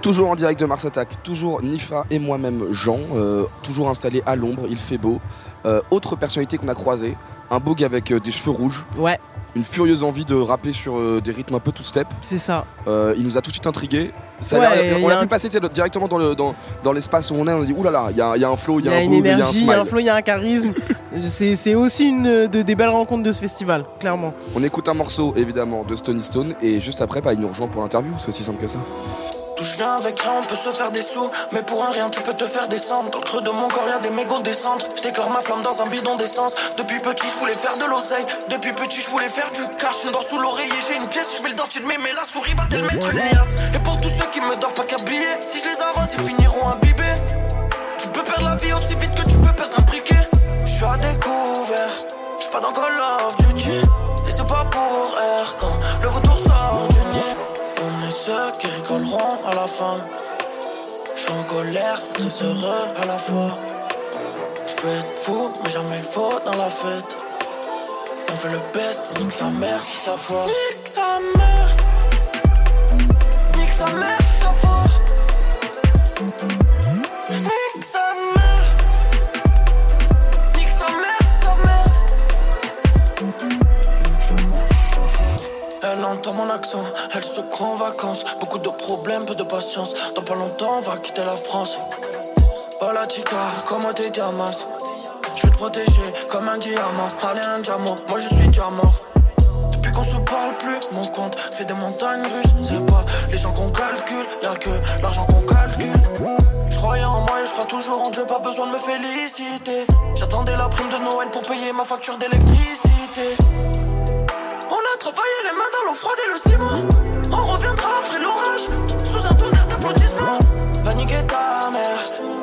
Speaker 4: Toujours en direct de Mars Attack, toujours Nifa et moi-même Jean, euh, toujours installé à l'ombre, il fait beau. Euh, autre personnalité qu'on a croisée, un gars avec euh, des cheveux rouges,
Speaker 5: Ouais,
Speaker 4: une furieuse envie de rapper sur euh, des rythmes un peu tout step.
Speaker 5: c'est ça.
Speaker 4: Euh, il nous a tout de suite intrigué. Ça a
Speaker 5: Ouais,
Speaker 4: on
Speaker 5: a
Speaker 4: a pu
Speaker 5: un-
Speaker 4: passer directement dans le dans, dans l'espace où on est, on a dit oulala, il y a, il y a un flow, il y a, un
Speaker 5: une
Speaker 4: il y a un
Speaker 5: énergie, il y a un
Speaker 4: smile.
Speaker 5: flow, il y a un charisme. C'est c'est aussi une de- des belles rencontres de ce festival, clairement.
Speaker 4: On écoute un morceau évidemment de Stony Stone et juste après bah, il nous rejoint pour l'interview, c'est aussi simple que ça.
Speaker 10: D'où je viens avec rien, on peut se faire des sous. Mais pour un rien, tu peux te faire descendre. Dans le creux de mon corps, y'a des mégots descendre. Je déclare ma flamme dans un bidon d'essence. Depuis petit, je voulais faire de l'oseille. Depuis petit, je voulais faire du cash. Une dent sous l'oreiller, j'ai une pièce. Je mets le dentier de mes, mais la souris va te le mettre une liasse. Et pour tous ceux qui me doivent pas qu'habiller, si je les arrose, ils finiront imbibés. Tu peux perdre la vie aussi vite que tu peux perdre un briquet. Je suis à découvert, je pas dans Call Je suis en colère, très heureux à la fois. Je peux être fou, mais jamais faux dans la fête. On fait le best, nique sa mère si ça foire. Nique sa mère. Nique sa mère si ça foire. Elle entend mon accent, elle se croit en vacances. Beaucoup de problèmes, peu de patience. Dans pas longtemps, on va quitter la France. Oh la chica, comment t'es diamas Je vais te protéger comme un diamant. Allez, un diamant, moi je suis mort. Depuis qu'on se parle plus, mon compte fait des montagnes russes. C'est pas les gens qu'on calcule, y'a que l'argent qu'on calcule. Je croyais en moi et je crois toujours en Dieu, pas besoin de me féliciter. J'attendais la prime de Noël pour payer ma facture d'électricité. Travaillé les mains dans l'eau froide et le ciment. On reviendra après l'orage, sous un tonnerre d'applaudissements. Va niquer ta mère,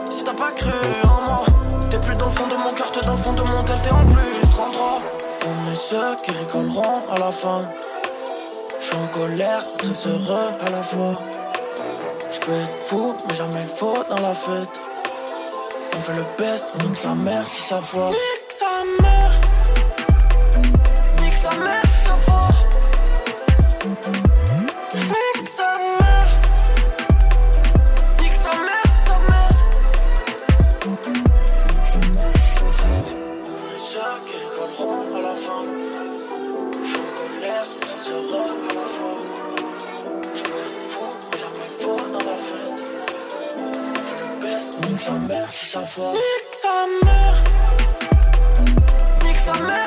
Speaker 10: si t'as pas cru en moi. T'es plus dans le fond de mon cœur, t'es dans le fond de mon tel, t'es en plus 33. On est ceux qui rigoleront à la fin. Je suis en colère, très heureux à la fois. Je peux être fou, mais jamais faux dans la fête. On fait le best, nique sa mère si ça foire. Nique sa mère. Nique sa mère. Sa mère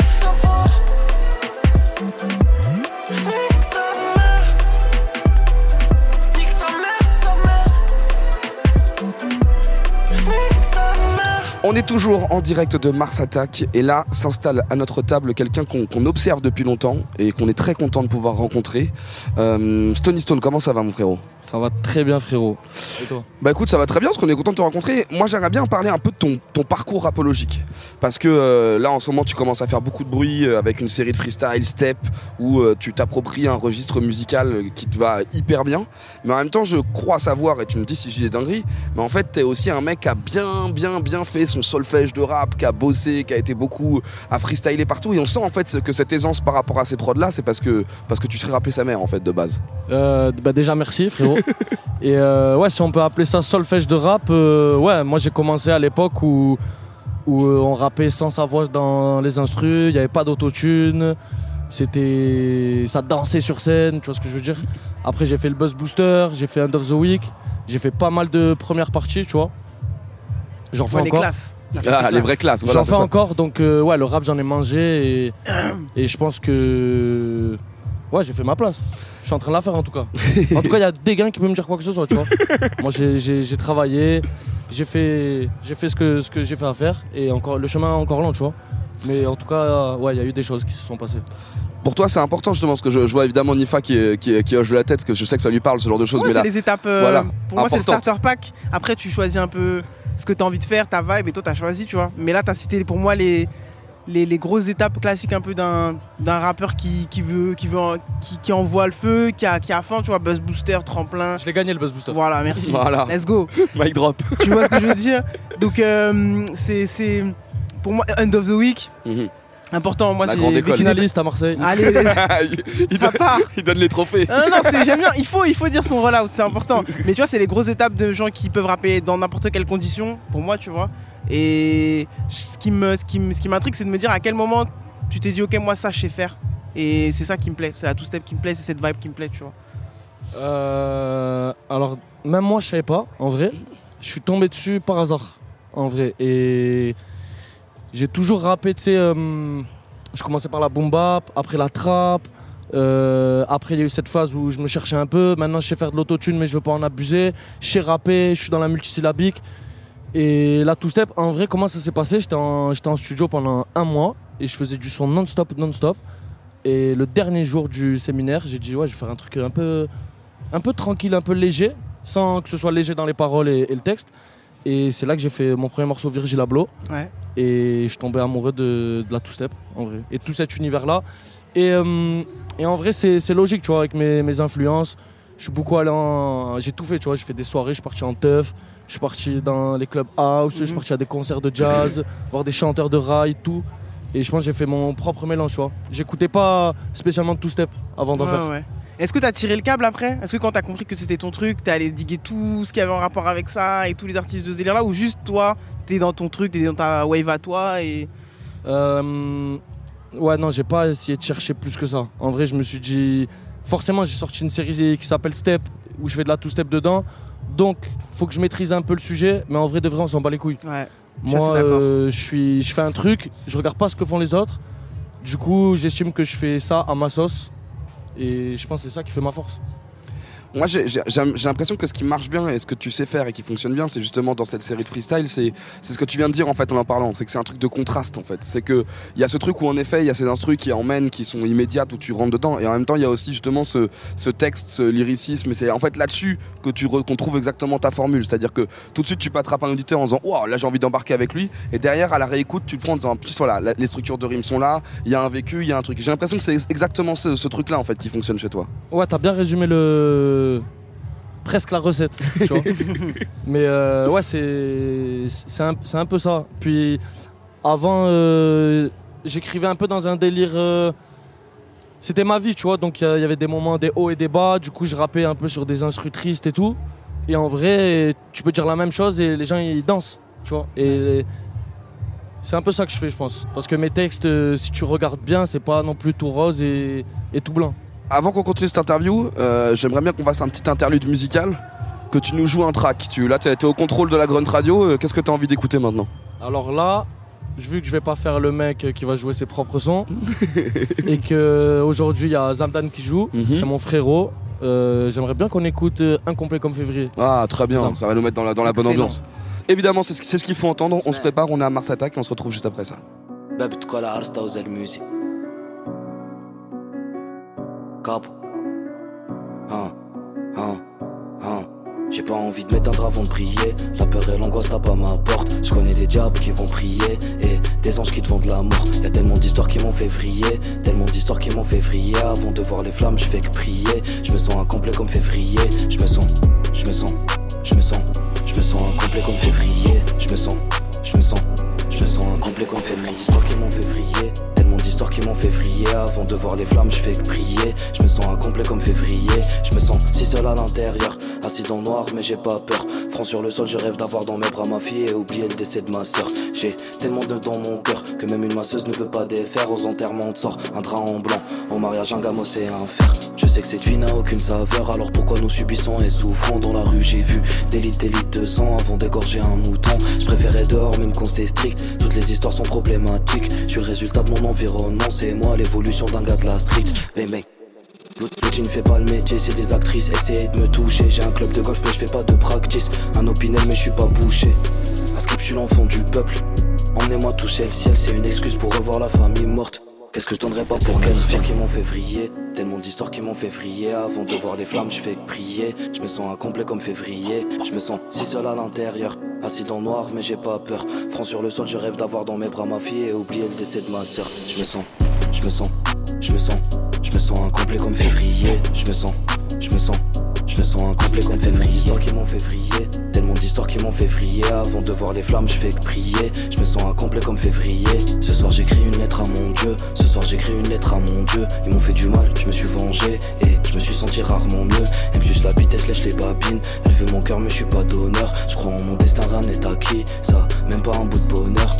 Speaker 10: On est
Speaker 4: toujours en direct de Mars Attack et là s'installe à notre table quelqu'un qu'on observe depuis longtemps et qu'on est très content de pouvoir rencontrer. Euh, Stony Stone, comment ça va mon frérot?
Speaker 11: Ça va très bien frérot. Et toi?
Speaker 4: Bah écoute, ça va très bien parce qu'on est content de te rencontrer. Moi j'aimerais bien parler un peu de ton, ton parcours rapologique. Parce que euh, là en ce moment tu commences à faire beaucoup de bruit euh, avec une série de freestyle step où euh, tu t'appropries un registre musical qui te va hyper bien. Mais en même temps je crois savoir, et tu me dis si j'ai des dingueries, mais en fait t'es aussi un mec qui a bien bien bien fait son solfège de rap, qui a bossé, qui a été beaucoup à freestyler partout. Et on sent en fait que cette aisance par rapport à ces prods là c'est parce que, parce que tu serais rappelé sa mère en fait de base.
Speaker 11: Euh, bah déjà merci frérot. Et euh, ouais, si on peut appeler ça solfège de rap, euh, ouais, moi j'ai commencé à l'époque où, où euh, on rappait sans sa voix dans les instrus, il n'y avait pas d'autotune, c'était ça dansait sur scène, tu vois ce que je veux dire. Après j'ai fait le Buzz Booster, j'ai fait End of the Week, j'ai fait pas mal de premières parties, tu vois. J'en fais
Speaker 5: Ouais, les
Speaker 11: encore.
Speaker 5: classes.
Speaker 4: Ah, les vraies classes, voilà,
Speaker 11: J'en fais
Speaker 4: ça.
Speaker 11: encore, donc euh, ouais, le rap j'en ai mangé et, et je pense que ouais, j'ai fait ma place. Je suis en train de la faire en tout cas. en tout cas, il y a des gars qui peuvent me dire quoi que ce soit, tu vois. Moi, j'ai- travaillé, j'ai fait, j'ai fait ce que, ce que j'ai fait à faire et encore, le chemin est encore long, tu vois. Mais en tout cas, euh, ouais, il y a eu des choses qui se sont passées.
Speaker 4: Pour toi, c'est important justement parce que je, je vois évidemment Nifa qui, qui, qui hoche de la tête parce que je sais que ça lui parle ce genre de choses.
Speaker 5: Ouais,
Speaker 4: mais
Speaker 5: c'est
Speaker 4: là,
Speaker 5: les étapes. euh,
Speaker 4: voilà,
Speaker 5: pour moi, c'est le starter pack. Après, tu choisis un peu ce que tu as envie de faire, ta vibe, et toi, tu as choisi, tu vois. Mais là, tu as cité pour moi les, les, les grosses étapes classiques un peu d'un d'un rappeur qui, qui veut qui veut en- qui, qui envoie le feu, qui a qui a faim, tu vois, buzz booster, tremplin.
Speaker 11: Je l'ai gagné le buzz booster.
Speaker 5: Voilà, merci.
Speaker 4: Voilà.
Speaker 5: Let's go.
Speaker 4: Mic drop.
Speaker 5: Tu vois ce que je veux dire? Donc euh, c'est c'est pour moi end of the week.
Speaker 4: Mhm.
Speaker 5: Important, moi
Speaker 4: La
Speaker 5: j'ai
Speaker 4: école.
Speaker 5: des-
Speaker 11: Finaliste à Marseille.
Speaker 5: Allez, les-
Speaker 4: il,
Speaker 5: ça
Speaker 4: donne,
Speaker 5: part.
Speaker 4: il donne les trophées.
Speaker 5: Non, non, non, c'est- j'aime bien. Il faut, il faut dire son rollout, c'est important. Mais tu vois, c'est les grosses étapes de gens qui peuvent rapper dans n'importe quelle condition, pour moi, tu vois. Et ce qui me, ce qui me- ce qui m'intrigue, c'est de me dire à quel moment tu t'es dit, ok, moi ça, je sais faire. Et c'est ça qui me plaît. C'est la two step qui me plaît, c'est cette vibe qui me plaît, tu vois.
Speaker 11: Euh, alors, même moi, je savais pas, en vrai. Je suis tombé dessus par hasard, en vrai. Et j'ai toujours rappé, tu sais. euh, je commençais par la boom bap, après la trap. euh, après, il y a eu cette phase où je me cherchais un peu. Maintenant, je sais faire de l'autotune, mais je veux pas en abuser. Je sais rapper, je suis dans la multisyllabique. Et la two-step, en vrai, comment ça s'est passé? J'étais en, en studio pendant un mois et je faisais du son non-stop, non-stop. Et le dernier jour du séminaire, j'ai dit, ouais, je vais faire un truc un peu, un peu tranquille, un peu léger, sans que ce soit léger dans les paroles et le texte. Et c'est là que j'ai fait mon premier morceau Virgil Abloh.
Speaker 5: Ouais.
Speaker 11: Et je suis tombé amoureux de, de la two-step, en vrai. Et tout cet univers-là. Et, euh, et en vrai, c'est logique, tu vois, avec mes, mes influences. Je suis beaucoup allé en. J'ai tout fait, tu vois. J'ai fait des soirées, je suis parti en teuf. Je suis parti dans les clubs house, je suis parti à des concerts de jazz, voir des chanteurs de rail, tout. Et je pense que j'ai fait mon propre mélange, tu vois. J'écoutais pas spécialement de two-step avant d'en
Speaker 5: Ouais,
Speaker 11: faire.
Speaker 5: ouais. Est-ce que t'as tiré le câble après? Est-ce que quand t'as compris que c'était ton truc, t'es allé diguer tout ce qui avait en rapport avec ça et tous les artistes de ce délire là Ou juste toi, t'es dans ton truc, t'es dans ta wave à toi et.
Speaker 11: Euh, ouais, non, j'ai pas essayé de chercher plus que ça. En vrai, je me suis dit. Forcément, j'ai sorti une série qui s'appelle Step, où je fais de la two-step dedans. Donc, faut que je maîtrise un peu le sujet, mais en vrai, de vrai, on s'en bat les couilles.
Speaker 5: Ouais.
Speaker 11: Moi, euh, je suis, je fais un truc, je regarde pas ce que font les autres. Du coup, j'estime que je fais ça à ma sauce. Et je pense que c'est ça qui fait ma force.
Speaker 4: Moi, j'ai l'impression que ce qui marche bien et ce que tu sais faire et qui fonctionne bien, c'est justement dans cette série de freestyle, c'est ce que tu viens de dire en fait en en parlant. C'est que c'est un truc de contraste en fait. C'est que il y a ce truc où en effet il y a ces instrus qui emmènent, qui sont immédiates où tu rentres dedans, et en même temps il y a aussi justement ce, ce texte, ce lyricisme. Et c'est en fait là-dessus que tu qu'on trouve exactement ta formule. C'est-à-dire que tout de suite tu attrapes un auditeur en disant waouh là j'ai envie d'embarquer avec lui, et derrière à la réécoute tu prends en disant plus voilà les structures de rimes sont là, il y a un vécu, il y a un truc. J'ai l'impression que c'est exactement ce, ce truc-là en fait qui fonctionne chez toi.
Speaker 11: Ouais, t'as bien résumé le. Presque la recette, tu vois. Mais euh, ouais, c'est c'est un, un peu ça. Puis avant, euh, j'écrivais un peu dans un délire. euh, C'était ma vie, tu vois. Donc il y avait des moments, des hauts et des bas. Du coup, je rappais un peu sur des instrus tristes et tout. Et en vrai, tu peux dire la même chose et les gens ils dansent, tu vois. Et c'est un peu ça que je fais, je pense. Parce que mes textes, euh, si tu regardes bien, c'est pas non plus tout rose et, et tout blanc.
Speaker 4: Avant qu'on continue cette interview, euh, j'aimerais bien qu'on fasse un petit interlude musical, que tu nous joues un track. Tu, là, tu es au contrôle de la Grunt Radio. euh, Qu'est-ce que tu as envie d'écouter maintenant?
Speaker 11: Alors là, vu que je vais pas faire le mec qui va jouer ses propres sons et que aujourd'hui il y a Zamdan qui joue,
Speaker 4: Mhm.
Speaker 11: c'est mon frérot. euh, J'aimerais bien qu'on écoute euh, Incomplet comme février.
Speaker 4: Ah, très bien,
Speaker 11: Ça.
Speaker 4: ça va nous mettre dans la, dans la bonne ambiance. Évidemment, c'est ce, c'est ce qu'il faut entendre. On se prépare, on est à Mars Attack et on se retrouve juste après ça.
Speaker 12: Capo. Hein, hein, hein. J'ai pas envie de m'éteindre avant de prier. La peur et l'angoisse tapent à ma porte. Je connais des diables qui vont prier et des anges qui te vendent la mort. Y a tellement d'histoires qui m'ont fait vriller, tellement d'histoires qui m'ont fait vriller. Avant de voir les flammes, je fais que prier. Je me sens incomplet comme février. Je me sens, je me sens, je me sens, je me sens incomplet comme février. Je me sens, je me sens février. D'histoires qui m'ont fait vriller, tellement d'histoires qui m'ont fait vriller. Avant de voir les flammes, je fais que prier. Je me sens incomplet comme février. Je me sens si seul à l'intérieur, assis dans le noir, mais j'ai pas peur. Front sur le sol, je rêve d'avoir dans mes bras ma fille et oublier le décès de ma soeur. J'ai tellement de dans mon cœur que même une masseuse ne peut pas défaire. Aux enterrements, te sort un drap en blanc. Au mariage, un gamin, c'est un fer. Je sais que cette vie n'a aucune saveur, alors pourquoi nous subissons et souffrons Dans la rue, j'ai vu des litres, des litres de sang avant d'égorger un mouton. Je préférais dehors, même quand c'est strict. Toutes les histoires sont problématiques. Je suis le résultat de mon environnement, c'est moi l'évolution d'un gars de la street. Bang bang. L'outil ne fait pas le métier, c'est des actrices. Essayez de me toucher. J'ai un club de golf, mais je fais pas de practice. Un opinel, mais je suis pas bouché. À skip, je suis l'enfant du peuple. Emmenez-moi toucher le ciel, c'est une excuse pour revoir la famille morte. Qu'est-ce que je donnerais pas pour qu'elles d'histoires qui m'ont fait vriller Tellement d'histoires qui m'ont fait vriller Avant de voir les flammes je fais prier Je me sens incomplet comme février Je me sens si seul à l'intérieur Assis dans le noir mais j'ai pas peur. Front sur le sol je rêve d'avoir dans mes bras ma fille Et oublier le décès de ma soeur Je me sens, je me sens, je me sens Je me sens incomplet comme février. Je me sens, je me sens je me sens incomplet comme février D'histoires qui m'ont fait Tellement d'histoires qui m'ont fait vriller. Avant de voir les flammes je fais prier. Je me sens incomplet comme février Ce soir j'écris une lettre à mon Dieu. Ce soir j'écris une lettre à mon Dieu. Ils m'ont fait du mal, je me suis vengé. Et je me suis senti rarement mieux. Elle me suce la vitesse, lèche les babines. Elle veut mon cœur mais je suis pas d'honneur. Je crois en mon destin, rien n'est acquis. Ça, même pas un bout de bonheur.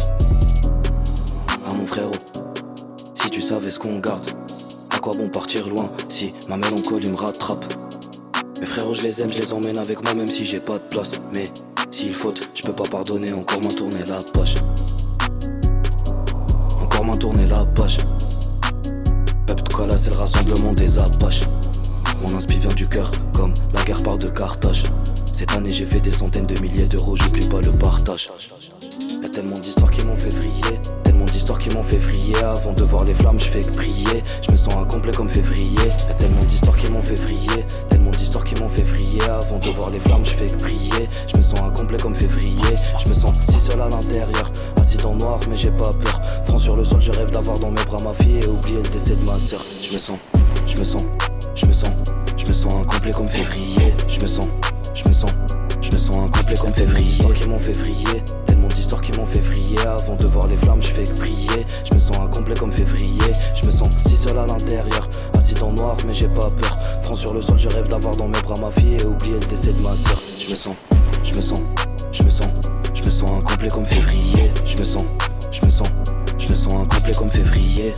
Speaker 12: À mon frérot Si tu savais ce qu'on garde À quoi bon partir loin Si ma mélancolie me rattrape? Mes frérots, je les aime, je les emmène avec moi, même si j'ai pas de place. Mais s'il faute, je peux pas pardonner, encore m'en tourner la page. Encore m'en tourner la tout cas là, c'est le rassemblement des apaches. Mon inspi vient du cœur, comme la guerre part de Carthage. Cette année, j'ai fait des centaines de milliers d'euros, j'oublie pas le partage. Y'a tellement d'histoires qui m'ont fait d'histoires Avant de voir les flammes, je fais que prier. Je me sens incomplet comme février. Tellement d'histoires qui m'ont fait vriller, tellement d'histoires qui m'ont fait vriller. Avant de voir les flammes, je fais que prier. Je me sens incomplet comme février. Je me sens si seul à l'intérieur, assis dans le noir, mais j'ai pas peur. Front sur le sol, je rêve d'avoir dans mes bras ma fille et oublier le décès de ma soeur. Je me sens, je me sens, je me sens, je me sens incomplet comme février. Je me sens, je me sens, je me sens incomplet comme février. Qui m'ont fait qui Avant de voir les flammes, je fais prier. Je me sens incomplet comme février. Je me sens si seul à l'intérieur, assis dans noir, mais j'ai pas peur. Front sur le sol, je rêve d'avoir dans mes bras ma fille et oublier le décès de ma soeur. Je me sens, je me sens, je me sens, je me sens incomplet comme février. Je me sens, je me sens, je me sens incomplet comme février.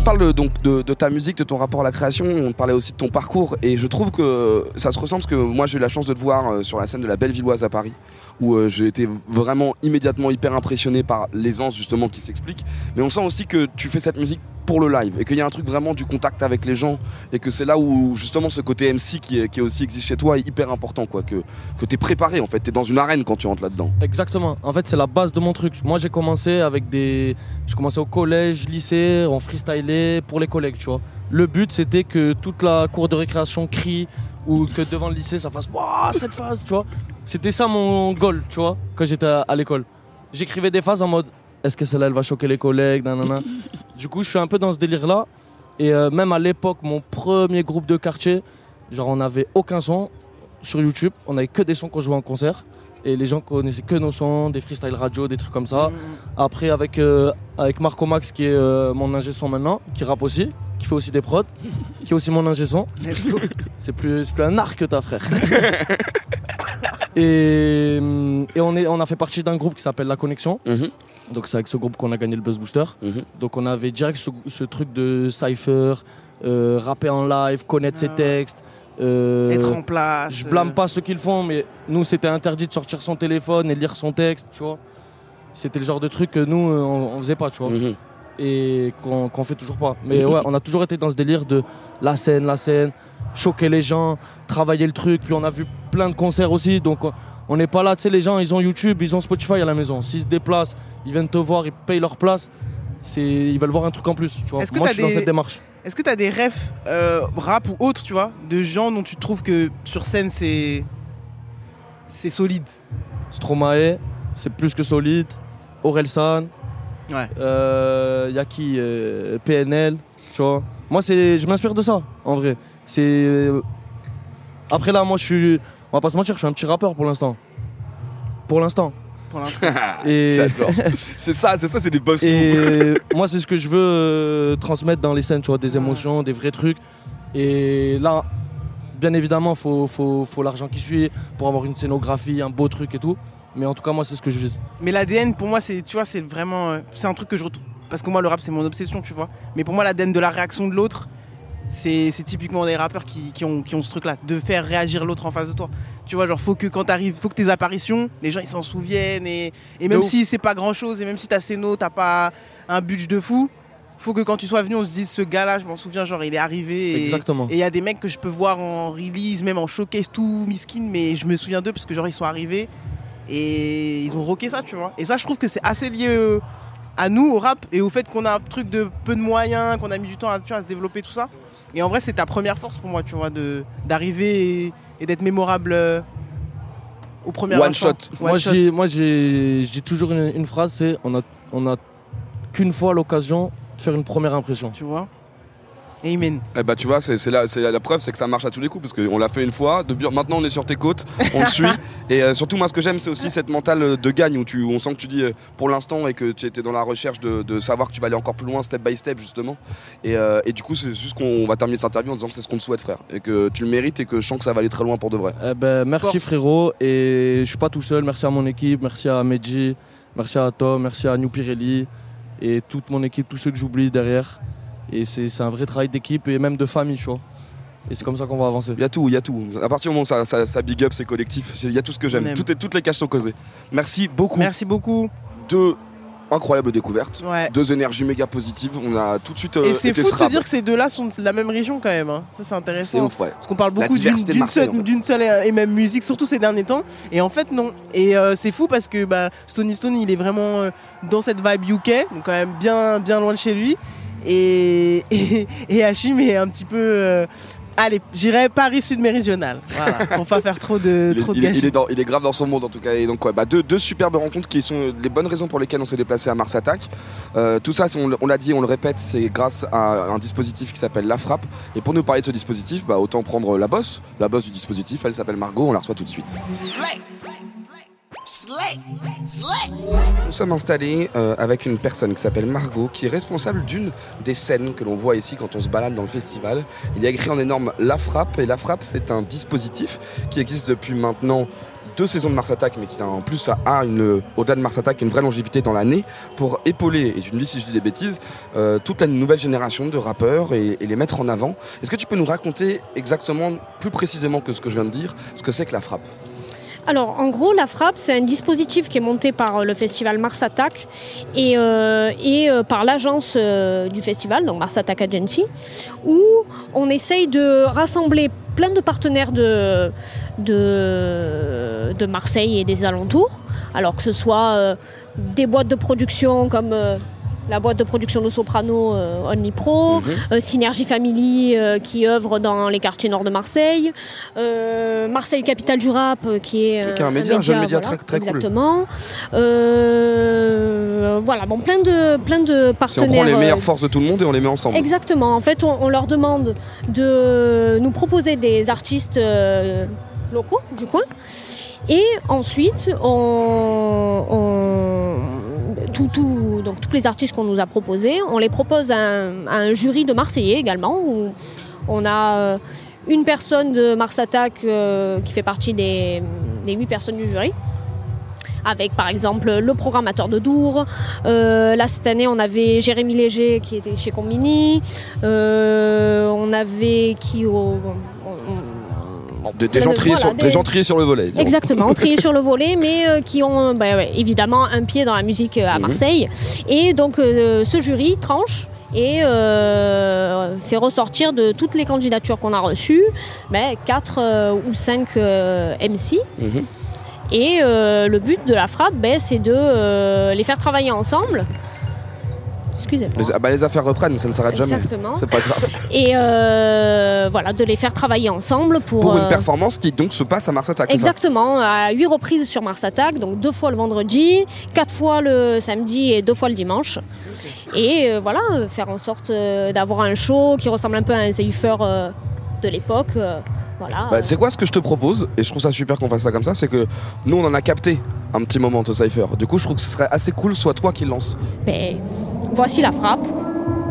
Speaker 4: On parle donc de, ta musique, de ton rapport à la création, on parlait aussi de ton parcours et je trouve que ça se ressemble parce que moi j'ai eu la chance de te voir euh, sur la scène de la Bellevilloise à Paris où euh, j'ai été vraiment immédiatement hyper impressionné par l'aisance justement qui s'explique. Mais on sent aussi que tu fais cette musique pour le live et qu'il y a un truc vraiment du contact avec les gens et que c'est là où justement ce côté MC qui, est, qui aussi existe chez toi est hyper important quoi que, que tu es préparé en fait, tu es dans une arène quand tu rentres là-dedans.
Speaker 11: Exactement. En fait, c'est la base de mon truc. Moi, j'ai commencé avec des. J'ai commencé au collège, lycée, on freestylait pour les collègues, tu vois. Le but, c'était que toute la cour de récréation crie ou que devant le lycée, ça fasse Waouh, cette phase, tu vois. C'était ça mon goal, tu vois, quand j'étais à l'école. J'écrivais des phases en mode Est-ce que celle-là, elle va choquer les collègues nanana. Du coup, je suis un peu dans ce délire-là. Et euh, même à l'époque, mon premier groupe de quartier, genre, on n'avait aucun son sur YouTube. On n'avait que des sons qu'on jouait en concert. Et les gens connaissaient que nos sons, des freestyle radio, des trucs comme ça. Après, avec, euh, avec Marco Max, qui est euh, mon ingé son maintenant, qui rappe aussi, qui fait aussi des prods, qui est aussi mon ingé son. C'est plus, c'est plus un art que ta frère. et hum, et on, est, on a fait partie d'un groupe qui s'appelle La Connexion. Donc c'est avec ce groupe qu'on a gagné le Buzz Booster. Donc on avait direct ce, ce truc de cypher, euh, rapper en live, connaître ses textes. euh,
Speaker 5: Être en place,
Speaker 11: Je blâme
Speaker 5: euh.
Speaker 11: pas ceux qui le font, mais nous c'était interdit de sortir son téléphone et de lire son texte, tu vois. C'était le genre de truc que nous on, on faisait pas, tu vois. Et qu'on qu'on fait toujours pas. Mais ouais, on a toujours été dans ce délire de la scène, la scène, choquer les gens, travailler le truc. Puis on a vu plein de concerts aussi, donc on- n'est pas là, tu sais, les gens ils ont YouTube, ils ont Spotify à la maison. S'ils se déplacent, ils viennent te voir, ils payent leur place. Ils veulent voir un truc en plus, tu vois.
Speaker 5: Que
Speaker 11: Moi je suis dans cette démarche.
Speaker 5: Est-ce que tu as des refs euh, rap ou autres, tu vois, de gens dont tu trouves que sur scène c'est c'est solide?
Speaker 11: Stromae, c'est plus que solide. Orelsan.
Speaker 5: Ouais.
Speaker 11: Euh, y a qui euh, PNL, tu vois. Moi, c'est, je m'inspire de ça, en vrai. C'est. euh, Après là, moi, je suis. On va pas se mentir, je suis un petit rappeur pour l'instant. Pour l'instant.
Speaker 5: Pour l'instant.
Speaker 11: Et-
Speaker 4: J'adore. c'est ça, c'est ça, c'est des boss
Speaker 11: Et moi, c'est ce que je veux euh, transmettre dans les scènes, tu vois, des émotions, des vrais trucs. Et là, bien évidemment, faut, faut, faut l'argent qui suit pour avoir une scénographie, un beau truc et tout. Mais en tout cas, moi, c'est ce que je vise.
Speaker 5: Mais l'ADN, pour moi, c'est, tu vois, c'est vraiment, euh, c'est un truc que je retrouve. Parce que moi, le rap, c'est mon obsession, tu vois. Mais pour moi, l'ADN de la réaction de l'autre, c'est, typiquement des rappeurs qui, qui ont, qui ont ce truc-là, de faire réagir l'autre en face de toi. Tu vois, genre, faut que quand t'arrives, faut que tes apparitions, les gens, ils s'en souviennent. Et, et même si c'est pas grand-chose, et même si ta scéno, t'as pas un budget de fou, faut que quand tu sois venu, on se dise, ce gars-là, je m'en souviens, genre, il est arrivé. Et,
Speaker 11: Exactement.
Speaker 5: Et il y a des mecs que je peux voir en release, même en showcase, tout miskin, mais je me souviens d'eux parce que, genre, ils sont arrivés. Et ils ont rocké ça, tu vois. Et ça, je trouve que c'est assez lié euh, à nous, au rap, et au fait qu'on a un truc de peu de moyens, qu'on a mis du temps à, tu vois, à se développer, tout ça. Et en vrai, c'est ta première force pour moi, tu vois, de- d'arriver et, et d'être mémorable euh, au premier
Speaker 4: One
Speaker 5: instant.
Speaker 4: shot.
Speaker 5: One
Speaker 11: moi, j'ai- je dis toujours une, une phrase, c'est on a, on a qu'une fois l'occasion de faire une première impression.
Speaker 5: Tu vois? Amen.
Speaker 4: Eh bah tu vois, c'est c'est la, c'est la preuve, c'est que ça marche à tous les coups parce qu'on l'a fait une fois. De, maintenant, on est sur tes côtes, on le suit. Et euh, surtout, moi, ce que j'aime, c'est aussi cette mentale de gagne où, tu, où on sent que tu dis euh, pour l'instant et que tu étais dans la recherche de, de savoir que tu vas aller encore plus loin, step by step, justement. Et, euh, et du coup, c'est juste qu'on va terminer cette interview en disant que c'est ce qu'on te souhaite, frère, et que tu le mérites et que je sens que ça va aller très loin pour de vrai.
Speaker 11: Eh ben, merci
Speaker 5: Force.
Speaker 11: frérot et je suis pas tout seul. Merci à mon équipe, merci à Medji, merci à Tom, merci à New Pirelli et toute mon équipe, tous ceux que j'oublie derrière. Et c'est un vrai travail d'équipe et même de famille, tu vois. Et c'est comme ça qu'on va avancer.
Speaker 4: Il y a tout, il y a tout. À partir du moment où ça, ça, ça big up, c'est collectif. Il y a tout ce que j'aime.
Speaker 5: aime.
Speaker 4: Toutes, les- toutes les caches sont causées. Merci beaucoup.
Speaker 5: Merci beaucoup.
Speaker 4: Deux incroyables découvertes.
Speaker 5: Ouais.
Speaker 4: Deux énergies méga positives. On a tout de suite. euh,
Speaker 5: Et c'est fou de
Speaker 4: se
Speaker 5: dire que ces deux-là sont de la même région quand même. hein. Ça, c'est intéressant.
Speaker 4: C'est ouf, ouais.
Speaker 5: Parce qu'on parle beaucoup seule,
Speaker 4: en fait.
Speaker 5: d'une seule et même musique, surtout ces derniers temps. Et en fait, non. Et euh, c'est fou parce que bah, Stony Stone, il est vraiment euh, dans cette vibe UK, donc quand même bien, bien loin de chez lui. Et, et, et Hachim est un petit peu. euh, allez, j'irais Paris Sud Méridional. Voilà, pour pas faire trop de,
Speaker 4: Il est,
Speaker 5: trop de
Speaker 4: il il est dans- il est grave dans son monde en tout cas. Et donc, ouais, bah, deux, deux superbes rencontres qui sont les bonnes raisons pour lesquelles on s'est déplacé à Mars Attack. Euh, tout ça, on, l'a dit, on le répète, c'est grâce à un dispositif qui s'appelle La Frappe. Et pour nous parler de ce dispositif, bah, autant prendre la bosse. La bosse du dispositif, elle s'appelle Margot, on la reçoit tout de suite.
Speaker 1: Slay.
Speaker 4: Nous sommes installés euh, avec une personne qui s'appelle Margot, qui est responsable d'une des scènes que l'on voit ici quand on se balade dans le festival. Il y a écrit en énorme La Frappe, et La Frappe, c'est un dispositif qui existe depuis maintenant deux saisons de Mars Attack, mais qui en plus a une, au-delà de Mars Attack, une vraie longévité dans l'année, pour épauler, et tu me dis si je dis des bêtises, euh, toute la nouvelle génération de rappeurs et les mettre en avant. Est-ce que tu peux nous raconter exactement, plus précisément que ce que je viens de dire, ce que c'est que La Frappe?
Speaker 13: Alors, en gros, la frappe, c'est un dispositif qui est monté par euh, le festival Mars Attack et, euh, euh, par l'agence du festival, donc Mars Attack Agency, où on essaye de rassembler plein de partenaires de, Marseille et des alentours. Alors que ce soit des boîtes de production comme la boîte de production de Soprano euh, Only Pro, euh, Synergie Family euh, qui œuvre dans les quartiers nord de Marseille, euh, Marseille Capitale du Rap qui est
Speaker 4: Qui est un média, un jeune média très- très cool.
Speaker 13: exactement. Voilà, bon, plein de, plein de
Speaker 4: Si on
Speaker 13: partenaires.
Speaker 4: prend les meilleures forces de tout le monde et on les met ensemble.
Speaker 13: Exactement. En fait, on, on leur demande de nous proposer des artistes locaux du coin. Et ensuite, on, on- tout- tout- donc, tous les artistes qu'on nous a proposés, on les propose à un, jury de Marseillais également, où on a euh, une personne de Mars Attack euh, qui fait partie des, des huit personnes du jury avec par exemple le programmateur de Dour. Euh, là cette année on avait Jérémy Léger qui était chez Combini. On avait qui au,
Speaker 4: Des, gens triés
Speaker 13: voilà,
Speaker 4: sur, des gens triés sur le volet.
Speaker 13: Exactement, triés sur le volet, mais euh, qui ont bah, ouais, évidemment un pied dans la musique euh, à
Speaker 4: Mhm.
Speaker 13: Marseille. Et donc euh, ce jury tranche et euh, fait ressortir de toutes les candidatures qu'on a reçues, 4 ou 5 MC.
Speaker 4: Mhm.
Speaker 13: Et le but de la frappe, ben, c'est de les faire travailler ensemble. Excusez-moi.
Speaker 4: Les, ah bah, les affaires reprennent, ça ne s'arrête jamais.
Speaker 13: Exactement.
Speaker 4: C'est pas grave.
Speaker 13: Et euh, voilà, de les faire travailler ensemble pour.
Speaker 4: Pour une
Speaker 13: euh,
Speaker 4: performance qui donc se passe à Mars Attack, ça
Speaker 13: Exactement, à huit reprises sur Mars Attack, donc deux fois le vendredi, quatre fois le samedi et deux fois le dimanche. Et euh, voilà, faire en sorte d'avoir un show qui ressemble un peu à un Cypher euh, de l'époque. voilà.
Speaker 4: Bah, c'est quoi ce que je te propose Et je trouve ça super qu'on fasse ça comme ça, c'est que nous on en a capté un petit moment au Cypher. Du coup, je trouve que ce serait assez cool, soit toi qui le lance.
Speaker 13: Ben, voici la frappe.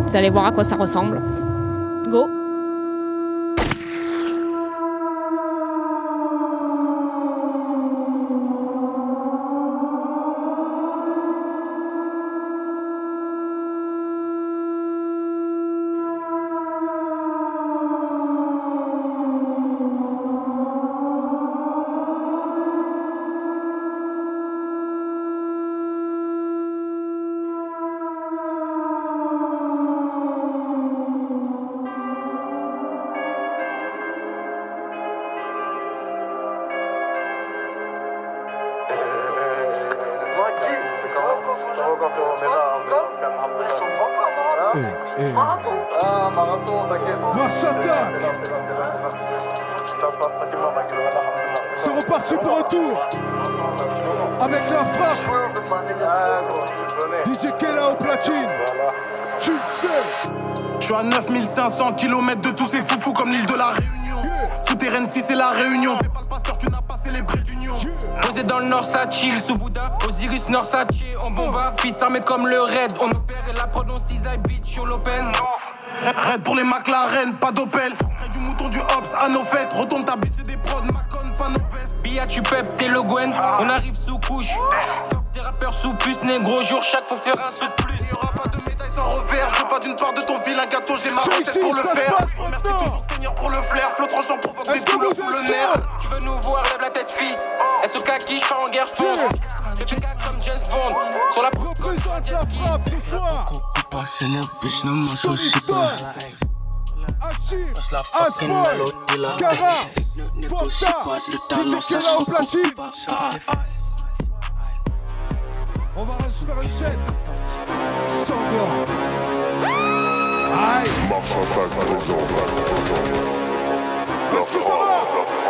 Speaker 13: Vous allez voir à quoi ça ressemble. Go
Speaker 6: 1500 km de tous ces foufous comme l'île de la Réunion. Souterraine, fils, c'est la Réunion. Fais pas le pasteur, tu n'as pas célébré d'union.
Speaker 14: Posé dans le nord, ça chill. Sous Bouddha, Osiris, nord, ça chill. On bombarde, fils armé comme le raid. On opère et la prononce, Isaïe, bitch, yo l'open.
Speaker 6: Red pour les McLaren, pas d'Opel. Près du mouton du Hobbs, à nos fêtes. Retourne ta bitch, c'est des prods, Macon, pas nos vestes.
Speaker 14: Bia, tu pep, t'es le Gwen. On arrive sous couche. Fuck tes rappeurs sous puce, négro. Jour chaque, faut faire un saut de plus
Speaker 6: sans revers. Je veux pas d'une part de ton vilain gâteau, j'ai ma recette pour le faire. Merci toujours Seigneur pour le flair. Provoque des douleurs sous le nerf.
Speaker 14: Tu veux nous voir, lève la tête, fils. SOK qui, je pars en guerre, je pense. comme James Bond. Sur la
Speaker 15: Représente la frappe ce soir. Passer pas. Achille, Gara, Forza, DJ Kela au platine. On va faire une chaîne. Sanglant. Aïe.
Speaker 16: Morphophage, présent.
Speaker 10: Let's go,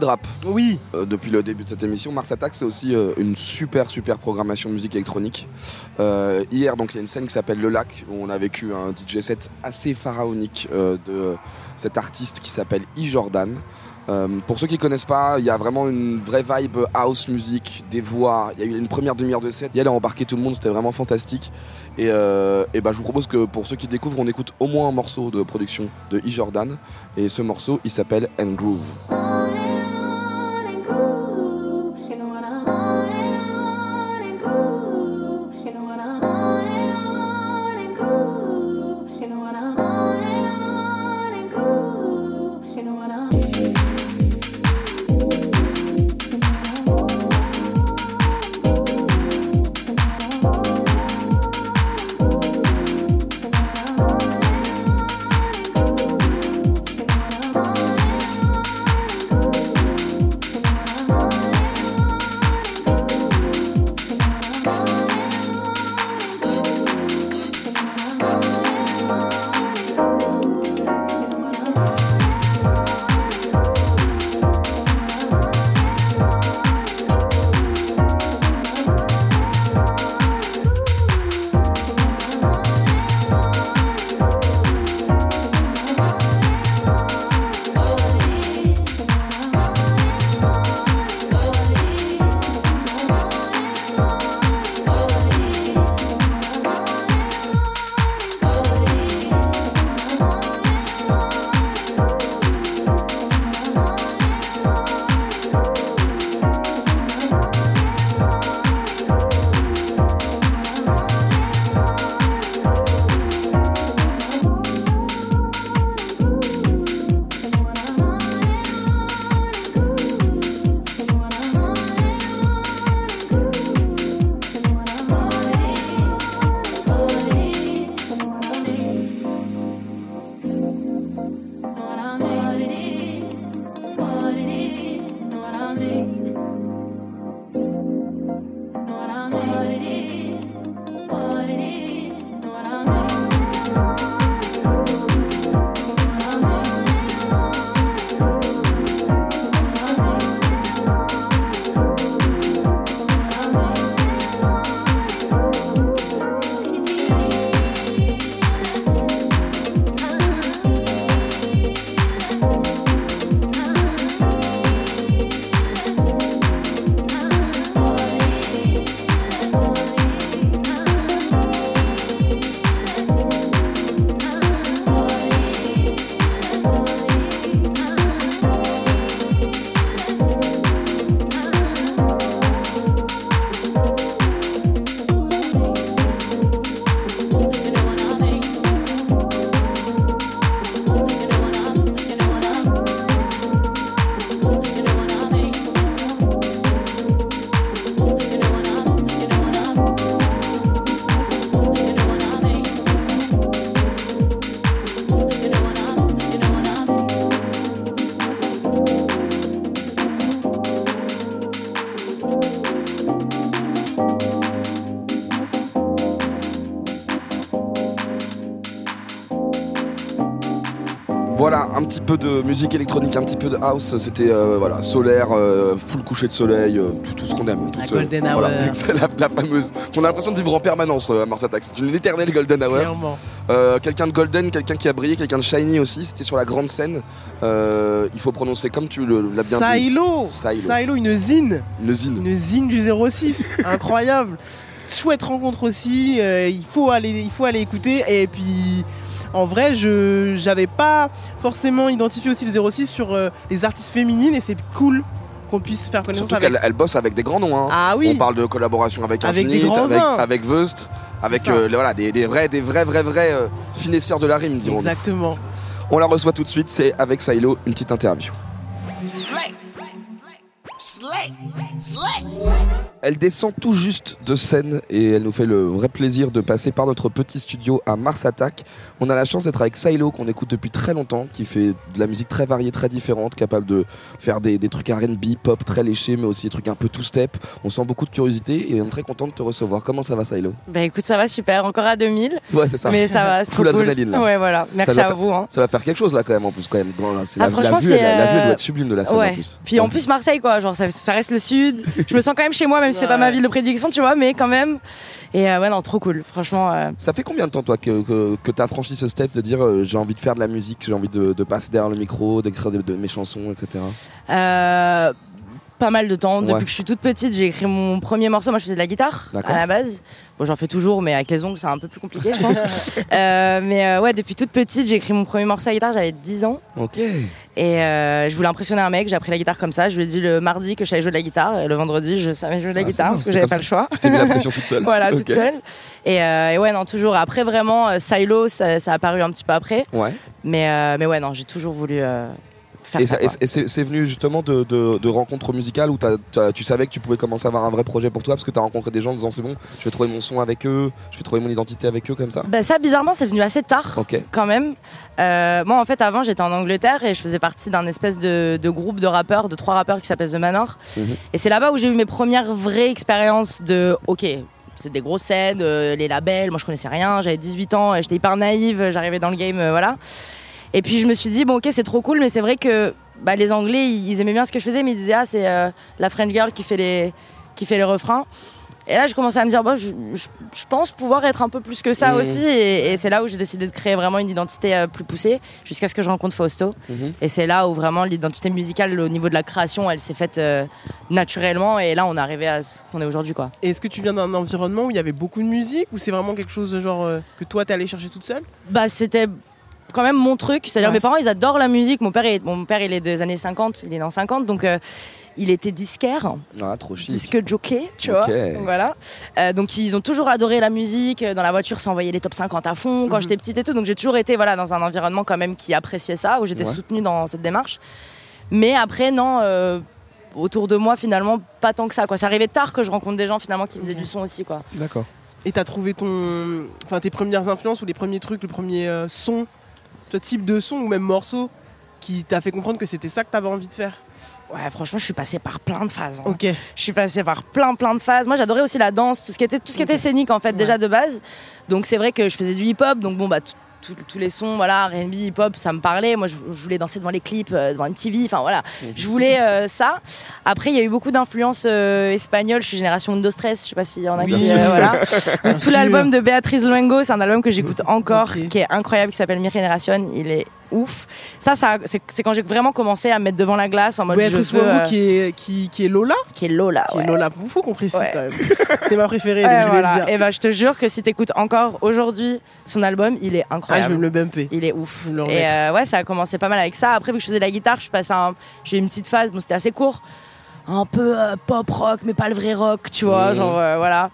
Speaker 10: de
Speaker 4: rap.
Speaker 5: Oui.
Speaker 4: Euh, depuis le début de cette émission, Mars Attack, c'est aussi euh, une super, super programmation de musique électronique. Euh, hier, donc, il y a une scène qui s'appelle Le Lac, où on a vécu un DJ set assez pharaonique de cet artiste qui s'appelle E. Jordan. pour ceux qui ne connaissent pas, il y a vraiment une vraie vibe house musique, des voix. Il y a eu une première demi-heure de set. Il a embarqué tout le monde, c'était vraiment fantastique. Et, euh, bah, je vous propose que pour ceux qui découvrent, on écoute au moins un morceau de production de E. Jordan. Et ce morceau, il s'appelle And Groove. Peu de musique électronique, un petit peu de house. C'était euh, voilà, solaire, euh, full coucher de soleil, euh, tout, tout ce qu'on aime. tout
Speaker 5: La
Speaker 4: ce-
Speaker 5: golden
Speaker 4: voilà,
Speaker 5: hour.
Speaker 4: la, la fameuse. On a l'impression de vivre en permanence à Mars Attack. C'est une éternelle golden hour.
Speaker 5: Clairement.
Speaker 4: Quelqu'un de golden, quelqu'un qui a brillé, quelqu'un de shiny aussi. C'était sur la grande scène. Il faut prononcer comme tu l'as bien dit.
Speaker 5: Silo
Speaker 4: Silo.
Speaker 5: Une zine
Speaker 4: Une zine.
Speaker 5: Une zine du 06 Incroyable Chouette rencontre aussi, il, faut aller, il faut aller écouter. Et puis, en vrai, je j'avais pas forcément identifié aussi le 06 sur euh, les artistes féminines et c'est cool qu'on puisse faire connaissance
Speaker 4: Surtout
Speaker 5: avec.
Speaker 4: qu'elle elle bosse avec des grands noms. hein.
Speaker 5: Ah oui.
Speaker 4: On parle de collaboration avec
Speaker 5: Avec des
Speaker 4: Infinite,
Speaker 5: grands
Speaker 4: avec, avec Vust, avec euh, les- voilà, des, des vrais, des vrais, vrais, vrais euh, finesseurs de la rime, dirons
Speaker 5: Exactement.
Speaker 4: On la reçoit tout de suite, c'est avec Silo, une petite interview.
Speaker 1: Slay.
Speaker 4: Elle descend tout juste de scène et elle nous fait le vrai plaisir de passer par notre petit studio à Mars Attack. On a la chance d'être avec Silo qu'on écoute depuis très longtemps, qui fait de la musique très variée, très différente, capable de faire des, des trucs R&B, pop très léchés, mais aussi des trucs un peu two step. On sent beaucoup de curiosité et on est très content de te recevoir. Comment ça va Silo?
Speaker 17: Bah écoute, ça va super, encore à 2000.
Speaker 4: Ouais, c'est ça.
Speaker 17: Mais ça va, c'est
Speaker 4: Full
Speaker 17: cool.
Speaker 4: adrénaline, là.
Speaker 17: Ouais, voilà. Merci
Speaker 4: Ça
Speaker 17: à
Speaker 4: faire-
Speaker 17: vous. hein.
Speaker 4: Ça va faire quelque chose là quand même en plus quand même. Grand, là, c'est
Speaker 17: Ah,
Speaker 4: la, la vue,
Speaker 17: c'est,
Speaker 4: elle- la, vue elle
Speaker 17: euh,
Speaker 4: doit être sublime de la scène
Speaker 17: ouais.
Speaker 4: en plus.
Speaker 17: Puis en plus Marseille quoi, genre ça, ça reste le sud. Je me sens quand même chez moi même si c'est pas ma ville de prédilection, tu vois, mais quand même. Et euh, ouais non, trop cool. Franchement. euh,
Speaker 4: Ça fait combien de temps toi que, que, que tu as franchi ce step de dire euh, j'ai envie de faire de la musique, j'ai envie de, de passer derrière le micro, d'écrire de, de mes chansons, etc.
Speaker 17: pas mal de temps. Depuis
Speaker 4: Ouais.
Speaker 17: que je suis toute petite, j'ai écrit mon premier morceau. Moi, je faisais de la guitare à la base. Bon, j'en fais toujours, mais avec les ongles, c'est un peu plus compliqué, je pense. Euh, mais euh, ouais, depuis toute petite, j'ai écrit mon premier morceau à guitare. J'avais 10 ans.
Speaker 4: Ok.
Speaker 17: Et euh, je voulais impressionner un mec, j'ai appris la guitare comme ça. Je lui ai dit le mardi que je savais jouer de la guitare et le vendredi je savais jouer de la
Speaker 4: Ah,
Speaker 17: guitare parce que j'avais pas
Speaker 4: ça.
Speaker 17: le choix.
Speaker 4: Tu t'es mis la pression toute seule.
Speaker 17: voilà, toute seule. Et, et ouais, non, toujours. Après, vraiment, Silo, ça, ça a apparu un petit peu après.
Speaker 4: Ouais.
Speaker 17: Mais, mais ouais, non, j'ai toujours voulu faire
Speaker 4: Et,
Speaker 17: ça.
Speaker 4: ça- et
Speaker 17: quoi.
Speaker 4: c'est- venu justement de, de- de rencontres musicales où tu savais que tu pouvais commencer à avoir un vrai projet pour toi parce que tu as rencontré des gens en disant c'est bon, je vais trouver mon son avec eux, je vais trouver mon identité avec eux comme ça?
Speaker 17: Bah, ça, bizarrement, c'est venu assez tard, quand même. Euh, moi, en fait, avant, j'étais en Angleterre et je faisais partie d'un espèce de, de groupe de rappeurs, de trois rappeurs qui s'appelle The Manor.
Speaker 4: Mhm.
Speaker 17: Et c'est là-bas où j'ai eu mes premières vraies expériences de OK. C'est des grosses scènes, euh, les labels, moi je connaissais rien, j'avais 18 ans, j'étais hyper naïve, j'arrivais dans le game, euh, voilà. Et puis je me suis dit, bon ok c'est trop cool, mais c'est vrai que bah, les Anglais, ils, ils aimaient bien ce que je faisais, mais ils disaient, ah c'est euh, la French girl qui fait les, qui fait les refrains. Et là, je commençais à me dire, bah, je, je- je pense pouvoir être un peu plus que ça
Speaker 4: Mhm.
Speaker 17: aussi. Et, et c'est là où j'ai décidé de créer vraiment une identité euh, plus poussée, jusqu'à ce que je rencontre Fausto.
Speaker 4: Mhm.
Speaker 17: Et c'est là où vraiment l'identité musicale, au niveau de la création, elle s'est faite euh, naturellement. Et là, on est arrivé à ce qu'on est aujourd'hui, quoi.
Speaker 5: Et est-ce que tu viens d'un environnement où il y avait beaucoup de musique ou c'est vraiment quelque chose de genre euh, que toi t'es allé chercher toute seule?
Speaker 17: Bah, c'était quand même mon truc. C'est-à-dire,
Speaker 5: Ouais.
Speaker 17: mes parents, ils adorent la musique. Mon père, est, mon père, il est des années 50, il est en 50, donc euh, il était disquaire.
Speaker 4: Ah, trop chic.
Speaker 17: Disque jockey, tu vois. Donc, Voilà. Euh, donc ils ont toujours adoré la musique. Dans la voiture, s'envoyer les top 50 à fond quand
Speaker 5: Mhm.
Speaker 17: j'étais petite et tout. Donc j'ai toujours été voilà dans un environnement quand même qui appréciait ça, où j'étais
Speaker 4: Ouais.
Speaker 17: soutenue dans cette démarche. Mais après non. euh, autour de moi finalement pas tant que ça quoi. C'est arrivé tard que je rencontre des gens finalement qui faisaient du son aussi quoi.
Speaker 4: D'accord.
Speaker 5: Et t'as trouvé ton, enfin tes premières influences ou les premiers trucs, le premier euh, son, ce type de son ou même morceau qui t'a fait comprendre que c'était ça que t'avais envie de faire
Speaker 17: Ouais, franchement, je suis passée par plein de phases. hein.
Speaker 5: Ok.
Speaker 17: Je suis passée par plein, plein de phases. Moi, j'adorais aussi la danse, tout ce qui était, tout ce qui était scénique, en fait, déjà de base. Donc, c'est vrai que je faisais du hip-hop. Donc, bon, bah, tous les sons, voilà, R&B, hip-hop, ça me parlait. Moi, je, je voulais danser devant les clips, euh, devant MTV. Enfin, voilà. Je voulais euh, ça. Après, il y a eu beaucoup d'influences euh, espagnoles. Je suis génération Windows Stress. Je sais pas s'il y en a
Speaker 5: Oui.
Speaker 17: qui. euh, voilà. Tout l'album de Béatrice Luengo, c'est un album que j'écoute encore, qui est incroyable, qui s'appelle Mi Generation. Il est ouf. Ça, ça c'est quand j'ai vraiment commencé à me mettre devant la glace en mode je
Speaker 5: Béatrice
Speaker 17: veux, euh,
Speaker 5: qui est qui, qui est Lola
Speaker 17: qui est Lola.
Speaker 5: qui
Speaker 17: ouais.
Speaker 5: est Lola faut qu'on précise
Speaker 17: Ouais.
Speaker 5: quand même c'était ma préférée
Speaker 17: Ouais,
Speaker 5: donc je voulais
Speaker 17: voilà.
Speaker 5: le dire
Speaker 17: Et ben je te jure que si t'écoutes encore aujourd'hui son album, il est
Speaker 5: ah je
Speaker 17: incroyable.
Speaker 5: vais me le bumper
Speaker 17: Il est ouf.
Speaker 5: Je
Speaker 17: Et euh, ouais, ça a commencé pas mal avec ça. Après, vu que je faisais de la guitare, je à un- j'ai eu une petite phase, bon, c'était assez court, un peu euh, pop rock, mais pas le vrai rock, tu vois, genre euh, voilà.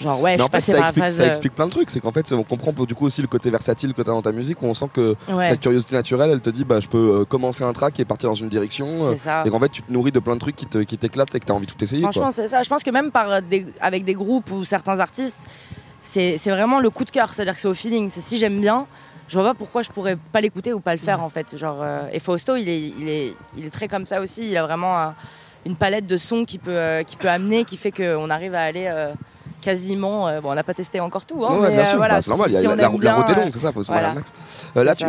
Speaker 17: Genre ouais,
Speaker 4: Mais
Speaker 17: je
Speaker 4: en
Speaker 17: suis
Speaker 4: fait, ça
Speaker 17: par
Speaker 4: explique,
Speaker 17: phase.
Speaker 4: ça
Speaker 17: euh,
Speaker 4: explique plein de trucs. C'est qu'en fait, on comprend du coup aussi le côté versatile que tu as dans ta musique où on sent que
Speaker 17: Ouais.
Speaker 4: cette curiosité naturelle, elle te dit bah, je peux euh, commencer un track et partir dans une direction. Euh. Et qu'en fait, tu te nourris de plein de trucs qui te- qui t'éclatent et que tu as envie de tout essayer.
Speaker 17: Franchement, c'est ça. Je pense que même par des, avec des groupes ou certains artistes, c'est vraiment le coup de cœur. C'est-à-dire que c'est au feeling. C'est si j'aime bien, je vois pas pourquoi je pourrais pas l'écouter ou pas le faire en fait. Genre, euh, et Fausto, il est, il, est, il est très comme ça aussi. Il a vraiment un- une palette de sons qui peut, euh, qui peut amener, qui fait qu'on arrive à aller. Quasiment. euh, bon, on n'a pas testé encore tout, hein,
Speaker 4: Ouais,
Speaker 17: mais
Speaker 4: bien
Speaker 17: euh,
Speaker 4: sûr,
Speaker 17: voilà,
Speaker 4: bah, c'est normal, il y a
Speaker 17: si
Speaker 4: la, la- route est
Speaker 17: euh,
Speaker 4: longue, c'est ça, faut se
Speaker 17: voilà.
Speaker 4: max. Là, tu-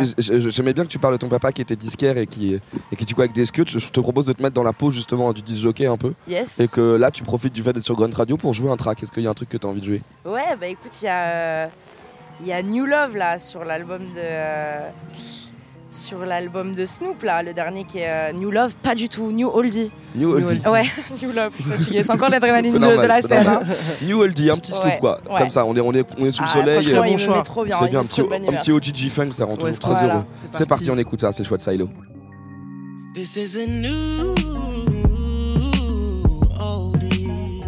Speaker 4: j'aimais bien que tu parles de ton papa qui était disquaire et qui, et qui du coup avec des scuds. Je te propose de te mettre dans la peau justement du disc jockey un peu.
Speaker 17: Yes.
Speaker 4: Et que là, tu profites du fait d'être sur Grunt Radio pour jouer un track. Est-ce qu'il y a un truc que tu as envie de jouer?
Speaker 17: Ouais, bah écoute, il y a, il y a New Love là sur l'album de. Sur l'album de Snoop là, le dernier qui est euh, New Love, pas du tout, New Oldie.
Speaker 4: New Oldie.
Speaker 17: Ouais, New Love, c'est encore l'adrénaline de, de la scène. hein.
Speaker 4: New Oldie, un petit
Speaker 17: Ouais,
Speaker 4: Snoop quoi.
Speaker 17: ouais.
Speaker 4: Comme ça, on est, on est, on est sous le
Speaker 17: Ah,
Speaker 4: soleil. euh,
Speaker 17: trop bien,
Speaker 4: C'est bien, un petit, un petit OGG funk, ça rend toujours très heureux.
Speaker 17: c'est parti,
Speaker 4: on écoute ça, c'est chouette Silo.
Speaker 18: This is a new oldie.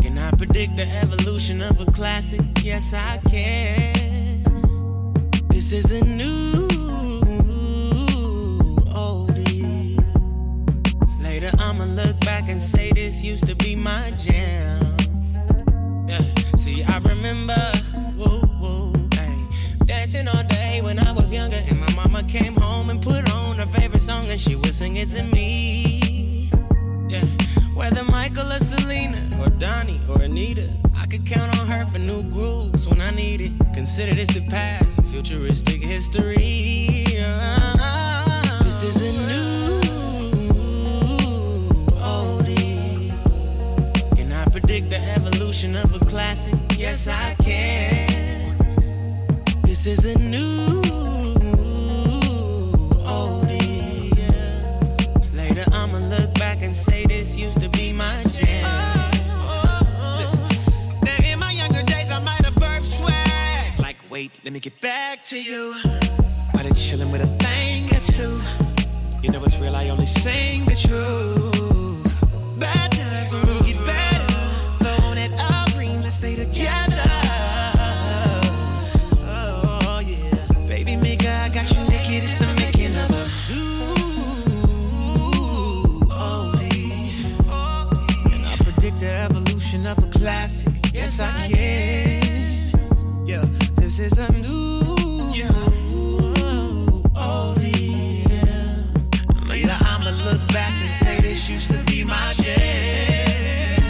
Speaker 18: Can I predict the evolution of a classic? Yes, I can. This is a new and say this used to be my jam. Yeah. See, I remember woo, woo, ay, dancing all day when I was younger, and my mama came home and put on her favorite song, and she would sing it to me. Yeah, whether Michael or Selena or Donnie or Anita, I could count on her for new grooves when I need it. Consider this the past, futuristic history. Ah, This is a new of a classic? Yes, I can. This is a new oldie. Later, I'ma look back and say this used to be my jam. Listen. Now, in my younger days, I might have birthed swag. Like, wait, let me get back to you. But it's chilling with a thing or two. You know it's real, I only sing the truth. Classic. Yes, I can. Yeah, this is a new oldie. yeah. Later, I'ma look back and say this used to be my jam.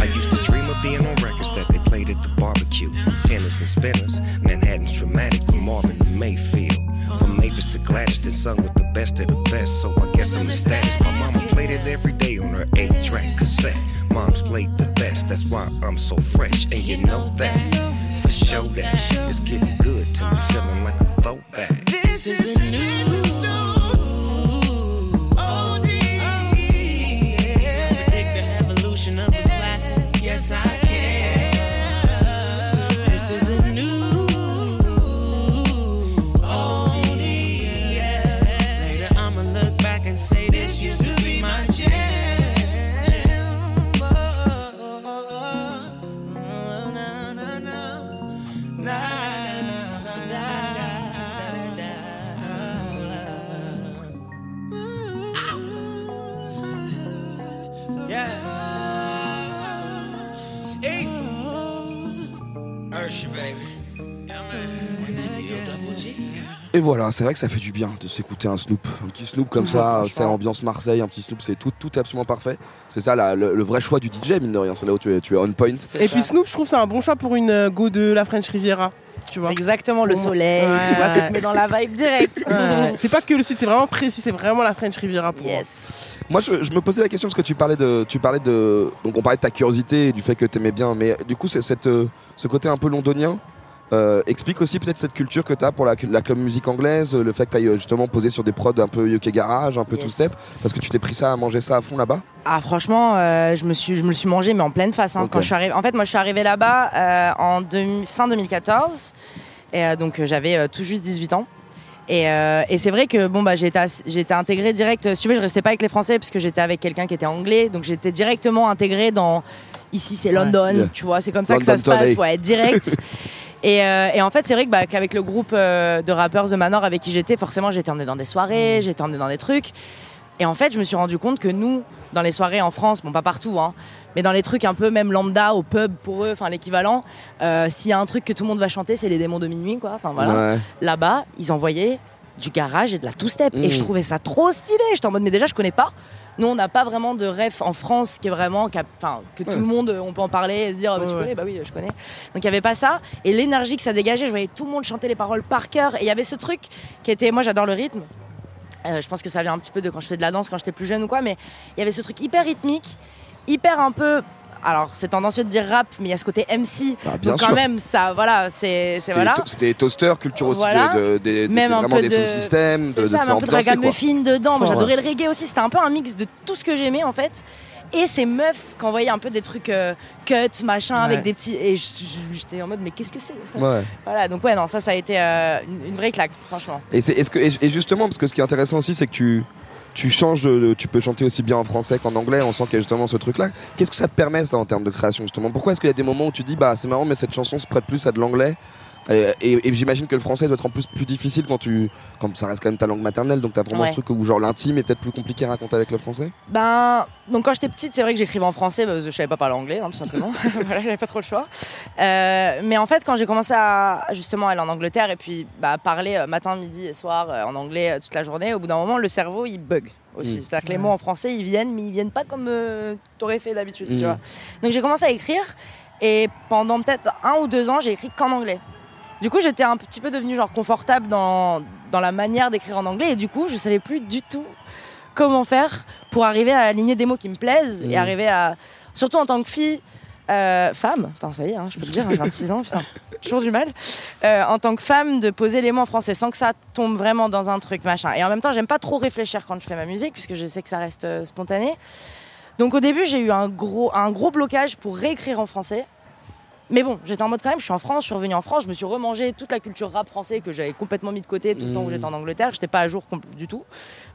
Speaker 19: I used to dream of being on records that they played at the barbecue. Tennis and spinners, Manhattan's dramatic from Marvin to Mayfield. Mavis to Gladys, then sung with the best of the best. So I guess I'm the status. My mama played it every day on her eight track cassette. Mom's played the best, that's why I'm so fresh. And you know that, for sure that it's getting good to me, feeling like a throwback.
Speaker 18: This is a new
Speaker 4: voilà, c'est vrai que ça fait du bien de s'écouter un Snoop. Un petit Snoop comme ça, sais, ambiance Marseille, un petit Snoop, c'est tout, tout est absolument parfait. C'est ça la- le, le vrai choix du DJ, mine de rien. C'est là où tu es, tu es on point.
Speaker 5: Et puis Snoop, je trouve c'est un bon choix pour une euh, go de la French Riviera. Tu vois.
Speaker 17: Exactement, le soleil, tu vois, ça te met dans la vibe direct.
Speaker 5: Ouais. C'est pas que le sud, c'est vraiment précis, c'est vraiment la French Riviera pour moi.
Speaker 4: Moi, je, je me posais la question parce que tu parlais de, tu parlais de, donc on parlait de ta curiosité et du fait que tu aimais bien, mais du coup, c'est cette, euh, ce côté un peu londonien. Euh, explique aussi peut-être cette culture que tu as pour la, la club musique anglaise, euh, le fait que tu justement posé sur des prods un peu UK Garage, un peu
Speaker 17: Yes.
Speaker 4: two step, parce que tu t'es pris ça à manger ça à fond là-bas?
Speaker 17: Ah franchement, euh, je me suis, je me le suis mangé mais en pleine face. hein, quand je suis arrivée. En fait, moi je suis arrivée là-bas euh, en fin 2014 et euh, donc euh, j'avais euh, tout juste 18 ans. Et, euh, et c'est vrai que bon bah j'ai été intégrée direct. Si tu veux, je restais pas avec les Français puisque j'étais avec quelqu'un qui était anglais, donc j'étais directement intégrée dans. Ici c'est London, tu vois, c'est comme ça que ça se passe, ouais, direct. Et, euh, et en fait, c'est vrai que, bah, qu'avec le groupe euh, de rappeurs The Manor avec qui j'étais, forcément, j'étais emmenée dans des soirées,
Speaker 4: Mm.
Speaker 17: j'étais emmenée dans des trucs. Et en fait, je me suis rendu compte que nous, dans les soirées en France, bon, pas partout, hein, mais dans les trucs un peu même lambda, au pub pour eux, enfin l'équivalent, euh, s'il y a un truc que tout le monde va chanter, c'est les démons de minuit, quoi. Enfin voilà.
Speaker 4: Ouais.
Speaker 17: Là-bas, ils envoyaient du garage et de la two-step.
Speaker 4: Mm.
Speaker 17: Et je trouvais ça trop stylé. J'étais en mode, mais déjà, je connais pas. Nous, on n'a pas vraiment de ref en France qui est vraiment, qui a- enfin, que
Speaker 5: Ouais.
Speaker 17: tout le monde, euh, on peut en parler et se dire, ah, bah, tu
Speaker 5: ouais.
Speaker 17: connais, bah oui, je connais. Donc il n'y avait pas ça. Et l'énergie que ça dégageait, je voyais tout le monde chanter les paroles par cœur. Et il y avait ce truc qui était, moi j'adore le rythme. Euh, je pense que ça vient un petit peu de quand je fais de la danse, quand j'étais plus jeune ou quoi, mais il y avait ce truc hyper rythmique, hyper un peu. Alors, c'est tendancieux de dire rap, mais il y a ce côté MC.
Speaker 4: Bah, bien
Speaker 17: donc, quand
Speaker 4: sûr.
Speaker 17: même, ça, voilà, c'est.
Speaker 4: C'était
Speaker 17: Voilà.
Speaker 4: C'était toaster, culture aussi
Speaker 17: Voilà.
Speaker 4: de, de- des- de-
Speaker 17: Même un
Speaker 4: vraiment
Speaker 17: peu
Speaker 4: des
Speaker 17: de-
Speaker 4: sons système, de,
Speaker 17: C'est
Speaker 4: de
Speaker 17: ça,
Speaker 4: faire
Speaker 17: un peu de
Speaker 4: ambiancer, quoi.
Speaker 17: ragamuffin dedans. Moi, j'adorais
Speaker 4: ouais.
Speaker 17: le reggae aussi. C'était un peu un mix de tout ce que j'aimais, en fait. Et ces meufs qui envoyaient un peu des trucs euh, cut, machin,
Speaker 4: Ouais.
Speaker 17: avec des petits. Et j'étais en mode, mais qu'est-ce que c'est?
Speaker 4: Ouais.
Speaker 17: Voilà, donc ouais, non, ça, ça a été euh, une, une vraie claque, franchement.
Speaker 4: Et, c'est- est-ce que, et justement, parce que ce qui est intéressant aussi, c'est que tu, tu changes, de, tu peux chanter aussi bien en français qu'en anglais. On sent qu'il y a justement ce truc-là. Qu'est-ce que ça te permet, ça, en termes de création, justement? Pourquoi est-ce qu'il y a des moments où tu dis, bah, c'est marrant, mais cette chanson se prête plus à de l'anglais et, et- et j'imagine que le français doit être en plus plus difficile quand tu. Quand ça reste quand même ta langue maternelle, donc t'as vraiment
Speaker 17: Ouais.
Speaker 4: ce truc où genre l'intime est peut-être plus compliqué à raconter avec le français?
Speaker 17: Ben, donc quand j'étais petite, c'est vrai que j'écrivais en français parce que je savais pas parler anglais, hein, tout simplement. voilà, j'avais pas trop le choix. Euh, mais en fait, quand j'ai commencé à justement aller en Angleterre et puis bah, parler euh, matin, midi et soir euh, en anglais euh, toute la journée, au bout d'un moment, le cerveau il bug aussi.
Speaker 20: Mm.
Speaker 17: C'est-à-dire que les mots en français ils viennent, mais ils viennent pas comme euh, t'aurais fait d'habitude,
Speaker 20: Mm.
Speaker 17: tu vois. Donc j'ai commencé à écrire et pendant peut-être un ou deux ans, j'ai écrit qu'en anglais. Du coup, j'étais un petit peu devenue genre confortable dans, dans la manière d'écrire en anglais et du coup, je savais plus du tout comment faire pour arriver à aligner des mots qui me plaisent et
Speaker 20: Mm.
Speaker 17: arriver à. Surtout en tant que fille, euh, femme, attends, ça y est, hein, je peux le dire, hein, j'ai 26 ans, putain, toujours du mal. Euh, en tant que femme, de poser les mots en français sans que ça tombe vraiment dans un truc machin. Et en même temps, j'aime pas trop réfléchir quand je fais ma musique puisque je sais que ça reste euh, spontané. Donc au début, j'ai eu un gros, un gros blocage pour réécrire en français. Mais bon, j'étais en mode quand même, je suis en France, je suis revenue en France, je me suis remangé toute la culture rap français que j'avais complètement mis de côté tout le temps où j'étais en Angleterre, j'étais pas à jour du tout.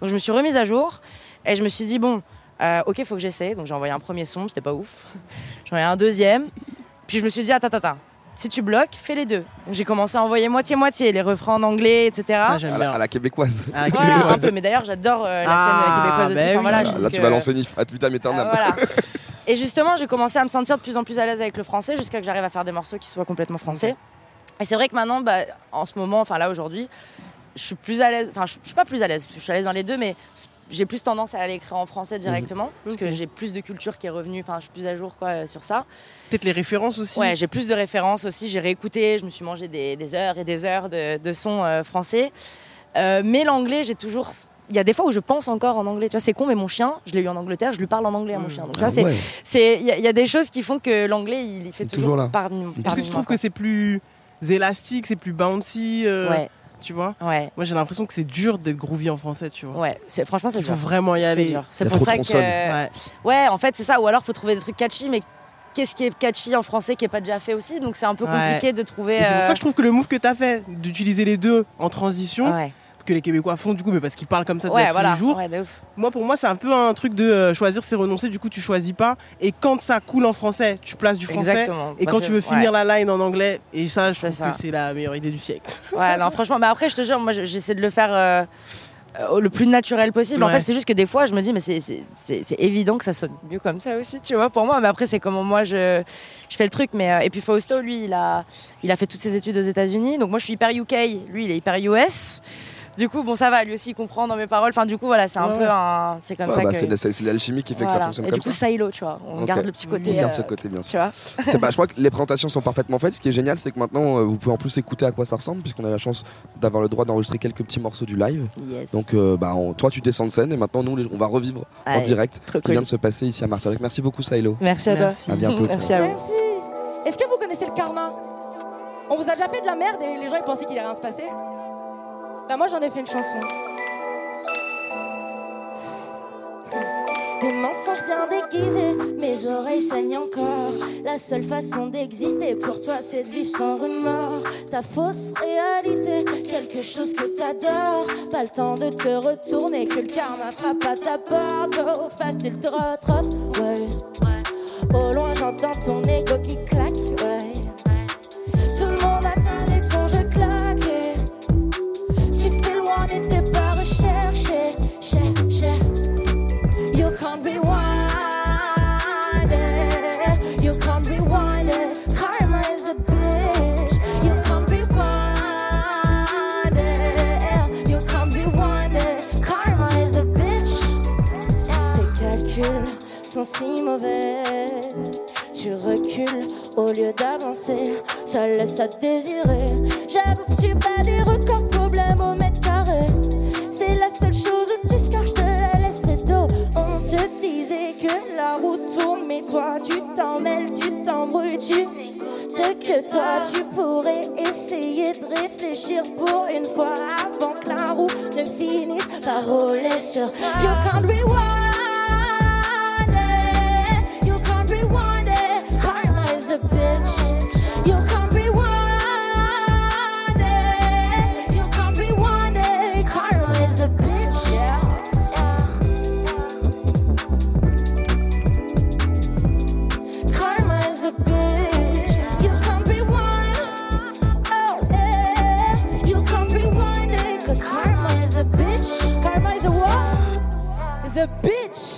Speaker 17: Donc je me suis remise à jour et je me suis dit, bon, euh, ok, faut que j'essaie. Donc j'ai envoyé un premier son, c'était pas ouf. J'en ai un deuxième. Puis je me suis dit, attends, attends, attends. Si tu bloques, fais les deux. Donc j'ai commencé à envoyer moitié-moitié, les refrains en anglais, etc.
Speaker 4: à, la, à la québécoise.
Speaker 17: Voilà, un peu, mais d'ailleurs j'adore euh, la
Speaker 4: Ah,
Speaker 17: scène québécoise aussi.
Speaker 4: bah
Speaker 17: Enfin,
Speaker 4: oui.
Speaker 17: voilà, je
Speaker 4: Là, là, tu vas lancer une ad vitam aeternam.
Speaker 17: Ah, voilà. Et justement, j'ai commencé à me sentir de plus en plus à l'aise avec le français jusqu'à que j'arrive à faire des morceaux qui soient complètement français. Et c'est vrai que maintenant, bah, en ce moment, enfin là aujourd'hui, je suis plus à l'aise. Enfin, je je suis pas plus à l'aise, parce que je suis à l'aise dans les deux, mais j'ai plus tendance à aller écrire en français directement, parce que j'ai plus de culture qui est revenue. Enfin, je suis plus à jour quoi euh, sur ça.
Speaker 5: Peut-être les références aussi.
Speaker 17: Ouais, j'ai plus de références aussi. J'ai réécouté, je me suis mangé des, des heures et des heures de, de sons euh, français. Euh, mais l'anglais, j'ai toujours. Il y a des fois où je pense encore en anglais. Tu vois, c'est con, mais mon chien, je l'ai eu en Angleterre, je lui parle en anglais à mon chien. Donc, tu vois,
Speaker 5: Ah
Speaker 17: c'est,
Speaker 5: ouais.
Speaker 17: c'est, il y, a- il y a des choses qui font que l'anglais, il fait toujours,
Speaker 5: toujours là.
Speaker 17: parmi,
Speaker 5: Est-ce que tu trouves que c'est plus élastique, c'est plus bouncy euh,
Speaker 17: Ouais.
Speaker 5: Tu vois?
Speaker 17: Ouais.
Speaker 5: Moi j'ai l'impression que c'est dur d'être groovy en français, tu vois.
Speaker 17: Ouais, c'est, franchement, c'est
Speaker 5: Il faut
Speaker 17: dur.
Speaker 5: vraiment y
Speaker 17: C'est
Speaker 5: aller.
Speaker 17: dur. C'est pour ça que.
Speaker 5: Ouais.
Speaker 17: ouais, en fait, c'est ça. Ou alors, faut trouver des trucs catchy, mais qu'est-ce qui est catchy en français qui est pas déjà fait aussi? Donc, c'est un peu
Speaker 5: Ouais.
Speaker 17: compliqué de trouver.
Speaker 5: Et c'est pour
Speaker 17: euh,
Speaker 5: ça que je trouve que le move que tu as fait d'utiliser les deux en transition, que les Québécois font du coup, mais parce qu'ils parlent comme ça déjà tous les jours.
Speaker 17: Ouais.
Speaker 5: Moi, pour moi, c'est un peu un truc de euh, choisir, c'est renoncer. Du coup, tu choisis pas. Et quand ça coule en français, tu places du français.
Speaker 17: Exactement.
Speaker 5: Et quand tu veux finir la line en anglais, et ça, je trouve
Speaker 17: ça.
Speaker 5: que c'est la meilleure idée du siècle.
Speaker 17: Ouais, non, franchement, mais après, je te jure, moi, je- j'essaie de le faire euh, euh, le plus naturel possible. En fait, c'est juste que des fois, je me dis, mais c'est- évident que ça sonne mieux comme ça aussi, tu vois, pour moi. Mais après, c'est comment moi, je, je fais le truc. Mais, euh, et puis, Fausto, lui, il a, il a fait toutes ses études aux États-Unis. Donc, moi, je suis hyper UK. Lui, il est hyper US. Du coup, bon, ça va, lui aussi, il comprend dans mes paroles. Enfin, du coup, voilà, c'est un
Speaker 4: Ouais,
Speaker 17: peu un. C'est comme
Speaker 4: Ouais,
Speaker 17: ça
Speaker 4: bah,
Speaker 17: que.
Speaker 4: c'est la- c'est l'alchimie qui fait que ça fonctionne
Speaker 17: Et
Speaker 4: comme
Speaker 17: du coup,
Speaker 4: ça.
Speaker 17: silo, tu vois. On garde le petit côté.
Speaker 4: On garde
Speaker 17: euh,
Speaker 4: ce côté, bien
Speaker 17: Tu
Speaker 4: sûr.
Speaker 17: vois
Speaker 4: C'est- bah, je crois que les présentations sont parfaitement faites. Ce qui est génial, c'est que maintenant, euh, vous pouvez en plus écouter à quoi ça ressemble, puisqu'on a la chance d'avoir le droit d'enregistrer quelques petits morceaux du live.
Speaker 17: Yes.
Speaker 4: Donc, euh, bah, on- toi, tu descends de scène et maintenant, nous, on va revivre en direct ce qui
Speaker 17: cool.
Speaker 4: vient de se passer ici à Marseille. Merci beaucoup, Silo.
Speaker 17: Merci à toi.
Speaker 4: À bientôt.
Speaker 17: Merci à vous.
Speaker 20: Est-ce que vous connaissez le karma? On vous a déjà fait de la merde et les gens ils pensaient qu'il allait rien se passer? Bah moi j'en ai fait une chanson.
Speaker 21: Des mensonges bien déguisés, mes oreilles saignent encore. La seule façon d'exister pour toi, c'est de vivre sans remords. Ta fausse réalité, quelque chose que t'adores. Pas le temps de te retourner, que le karma frappe à ta porte. Fast, il te rattrape, ouais. Au loin, j'entends ton ego qui si mauvais. Tu recules au lieu d'avancer, ça laisse à désirer. J'avoue que tu bats des records, problème au mètre carré. C'est la seule chose où tu car je te la laisse d'eau. On te disait que la roue tourne, mais toi tu t'en mêles, tu t'embrouilles, tu n'écoutes que toi. Tu pourrais essayer de réfléchir pour une fois avant que la roue ne finisse par rouler sur. You a bitch.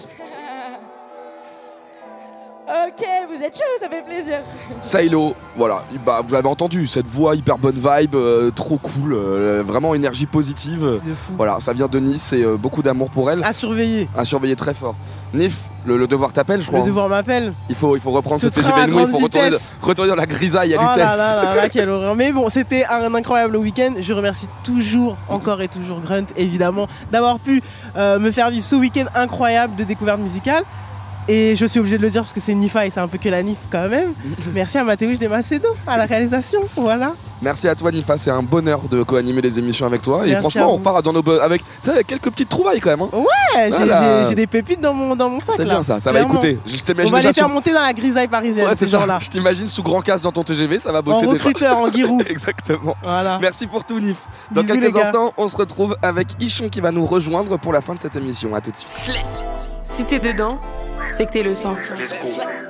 Speaker 20: Ok, vous êtes chaud, ça fait plaisir.
Speaker 4: Silo, voilà, bah, vous l'avez entendu, cette voix hyper bonne vibe, euh, trop cool, euh, vraiment énergie positive. Voilà, ça vient de Nice et euh, beaucoup d'amour pour elle.
Speaker 5: À surveiller.
Speaker 4: À surveiller très fort. Nif, le, le devoir t'appelle, je crois.
Speaker 5: Le devoir m'appelle.
Speaker 4: Il faut, il faut reprendre
Speaker 5: Ce
Speaker 4: ce, TGV il faut retourner, retourner dans la grisaille à
Speaker 5: Oh là là là là, quelle horreur. Mais bon, c'était un incroyable week-end. Je remercie toujours, encore et toujours Grunt, évidemment, d'avoir pu euh, me faire vivre ce week-end incroyable de découverte musicale. Et je suis obligé de le dire parce que c'est Nifa et c'est un peu que la Nif quand même. Merci à Mathéus de Macedo à la réalisation. Voilà.
Speaker 4: Merci à toi Nifa, c'est un bonheur de co-animer les émissions avec toi. Et
Speaker 5: Merci
Speaker 4: franchement, on part dans nos avec, ça, avec quelques petites trouvailles quand même. hein.
Speaker 5: Ouais, j'ai-
Speaker 4: Voilà.
Speaker 5: j'ai j'ai des pépites dans mon, dans mon sac.
Speaker 4: C'est
Speaker 5: là.
Speaker 4: bien ça, ça va écouter. Je
Speaker 5: On
Speaker 4: t'imagine
Speaker 5: va
Speaker 4: déjà
Speaker 5: les faire
Speaker 4: sous-
Speaker 5: monter dans la grisaille parisienne,
Speaker 4: Ouais,
Speaker 5: ces
Speaker 4: c'est ça.
Speaker 5: gens-là.
Speaker 4: Je t'imagine sous grand casse dans ton TGV, ça va bosser
Speaker 5: En recruteur, en guirou.
Speaker 4: Exactement.
Speaker 5: Voilà.
Speaker 4: Merci pour tout, Nif. Dans
Speaker 5: Bisous,
Speaker 4: quelques instants, on se retrouve avec Ichon qui va nous rejoindre pour la fin de cette émission. À tout de suite.
Speaker 2: Si t'es dedans, c'est que t'es le sang.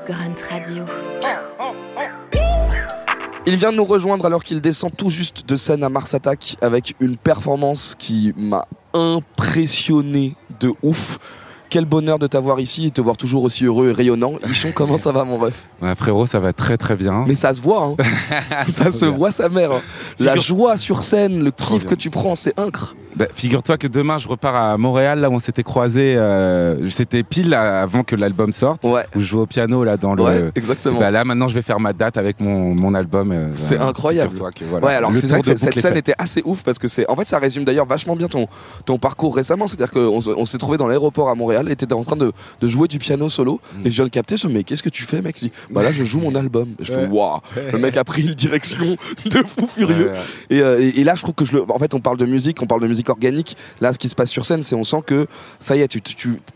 Speaker 3: Grunt Radio.
Speaker 4: Il vient de nous rejoindre alors qu'il descend tout juste de scène à Mars Attack avec une performance qui m'a impressionné de ouf. Quel bonheur de t'avoir ici et te voir toujours aussi heureux et rayonnant. Ichon, comment ça va mon ref
Speaker 22: Ouais, frérot, ça va très très bien.
Speaker 4: Mais ça se voit, hein. ça se voit sa mère. hein. La
Speaker 22: Figure-
Speaker 4: joie sur scène, le kiff que tu prends, c'est incre.
Speaker 22: Bah, Figure-toi que demain je repars à Montréal, là où on s'était croisés. euh, C'était pile là, avant que l'album sorte. Où je jouais au piano là dans le.
Speaker 4: Ouais, exactement.
Speaker 22: Bah, là maintenant je vais faire ma date avec mon, mon album. euh,
Speaker 4: C'est incroyable.
Speaker 22: Que, voilà,
Speaker 4: Ouais, alors
Speaker 22: le
Speaker 4: c'est
Speaker 22: tour
Speaker 4: vrai que
Speaker 22: de
Speaker 4: cette scène était assez ouf parce que c'est. En fait, ça résume d'ailleurs vachement bien ton, ton parcours récemment. C'est-à-dire qu'on on s'est trouvé dans l'aéroport à Montréal et t'étais en train de, de jouer du piano solo.
Speaker 22: Mm.
Speaker 4: Et je viens de capter, je dis, mais qu'est-ce que tu fais, mec? Je dis, bah là, je joue mon album. Et je fais, waouh, le mec a pris une direction de fou furieux. Et, euh, et- et là, je trouve que je le. En fait, on parle de musique, on parle de musique organique. Là, ce qui se passe sur scène, c'est on sent que ça y est, tu,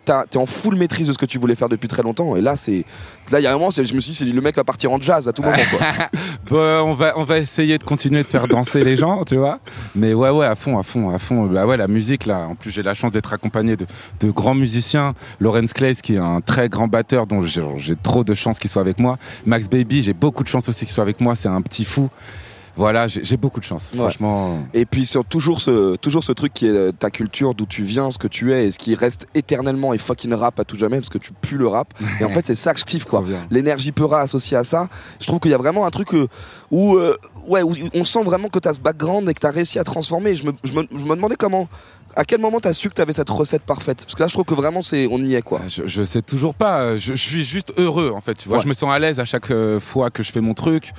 Speaker 4: t'es en full maîtrise de ce que tu voulais faire depuis très longtemps. Et là, c'est. Là, il y a un moment, je me suis dit, le mec va partir en jazz à tout moment, quoi.
Speaker 22: Bon, on va on va essayer de continuer de faire danser les gens, tu vois. Mais ouais ouais à fond à fond à fond. Bah ouais la musique là. En plus j'ai la chance d'être accompagné de, de grands musiciens. Lawrence Clays qui est un très grand batteur dont j'ai trop de chance qu'il soit avec moi. Max Baby j'ai beaucoup de chance aussi qu'il soit avec moi. C'est un petit fou. Voilà j'ai beaucoup de chance.
Speaker 4: Ouais.
Speaker 22: Franchement.
Speaker 4: Et puis sur toujours ce, toujours ce truc qui est euh, ta culture, d'où tu viens, ce que tu es, et ce qui reste éternellement et fucking rap à tout jamais, parce que tu pues le rap. Et en fait, c'est ça que je kiffe, quoi. L'énergie peura associée à ça. Je trouve qu'il y a vraiment un truc euh, où, euh, ouais, où on sent vraiment que tu as ce background et que tu as réussi à transformer. Je me, je me, je me demandais comment, à quel moment tu as su que tu avais cette recette parfaite? Parce que là, je trouve que vraiment, c'est, on y est, quoi.
Speaker 22: Je, je sais toujours pas. Je, je suis juste heureux en fait. Tu vois,
Speaker 4: Ouais.
Speaker 22: je me sens à l'aise à chaque euh, fois que je fais mon truc.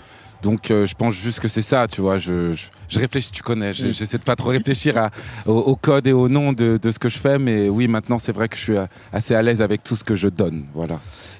Speaker 22: Donc euh, je pense juste que c'est ça, tu vois. Je, je, réfléchis, tu connais. je-
Speaker 4: Mm.
Speaker 22: J'essaie de pas trop réfléchir à, au, au code et au nom de, de ce que je fais, mais oui, maintenant c'est vrai que je suis euh, assez à l'aise avec tout ce que je donne. Voilà.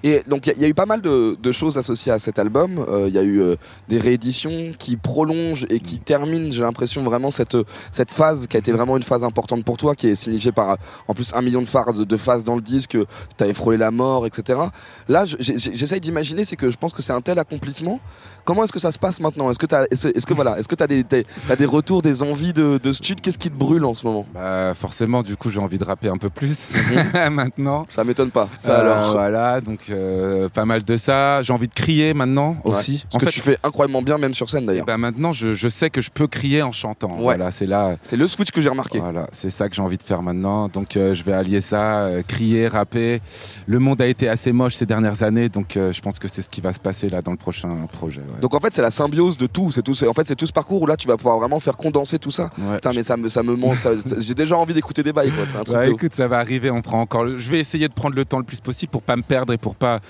Speaker 4: Et donc il y a- eu pas mal de, de choses associées à cet album. Euh, Il y a eu euh, des rééditions qui prolongent et qui terminent, j'ai l'impression vraiment cette cette phase qui a été vraiment une phase importante pour toi, qui est signifiée par euh, en plus un million de phares de, phases dans le disque. Tu avais frôlé la mort, etc. Là, j'essaye d'imaginer, c'est que je pense que c'est un tel accomplissement. Comment est-ce que ça se passe maintenant Est-ce que t'as, est-ce, que voilà, est-ce que t'as des, t'as- t'as des retours, des envies de, de stud Qu'est-ce qui te brûle en ce moment?
Speaker 22: Bah, forcément, du coup, j'ai envie de rapper un peu plus maintenant.
Speaker 4: Ça m'étonne pas. Ça
Speaker 22: Euh,
Speaker 4: alors.
Speaker 22: Voilà, donc euh, pas mal de ça. J'ai envie de crier maintenant
Speaker 4: Ouais.
Speaker 22: aussi.
Speaker 4: Ce que tu fais incroyablement bien, même sur scène d'ailleurs.
Speaker 22: Bah maintenant, je, je sais que je peux crier en chantant. Voilà, c'est là.
Speaker 4: C'est le switch que j'ai remarqué.
Speaker 22: Voilà, c'est ça que j'ai envie de faire maintenant. Donc, euh, je vais allier ça, euh, crier, rapper. Le monde a été assez moche ces dernières années, donc euh, je pense que c'est ce qui va se passer là dans le prochain projet. ouais.
Speaker 4: Donc en fait, c'est la symbiose de tout. C'est tout. En fait, c'est tout ce parcours où là, tu vas pouvoir vraiment faire condenser tout ça.
Speaker 22: Ouais.
Speaker 4: Putain, mais ça me, ça me manque. J'ai déjà envie d'écouter des bails, quoi. Un truc.
Speaker 22: Ouais, écoute, ça va arriver. On prend encore. le- Je vais essayer de prendre le temps le plus possible pour pas me perdre et pour pas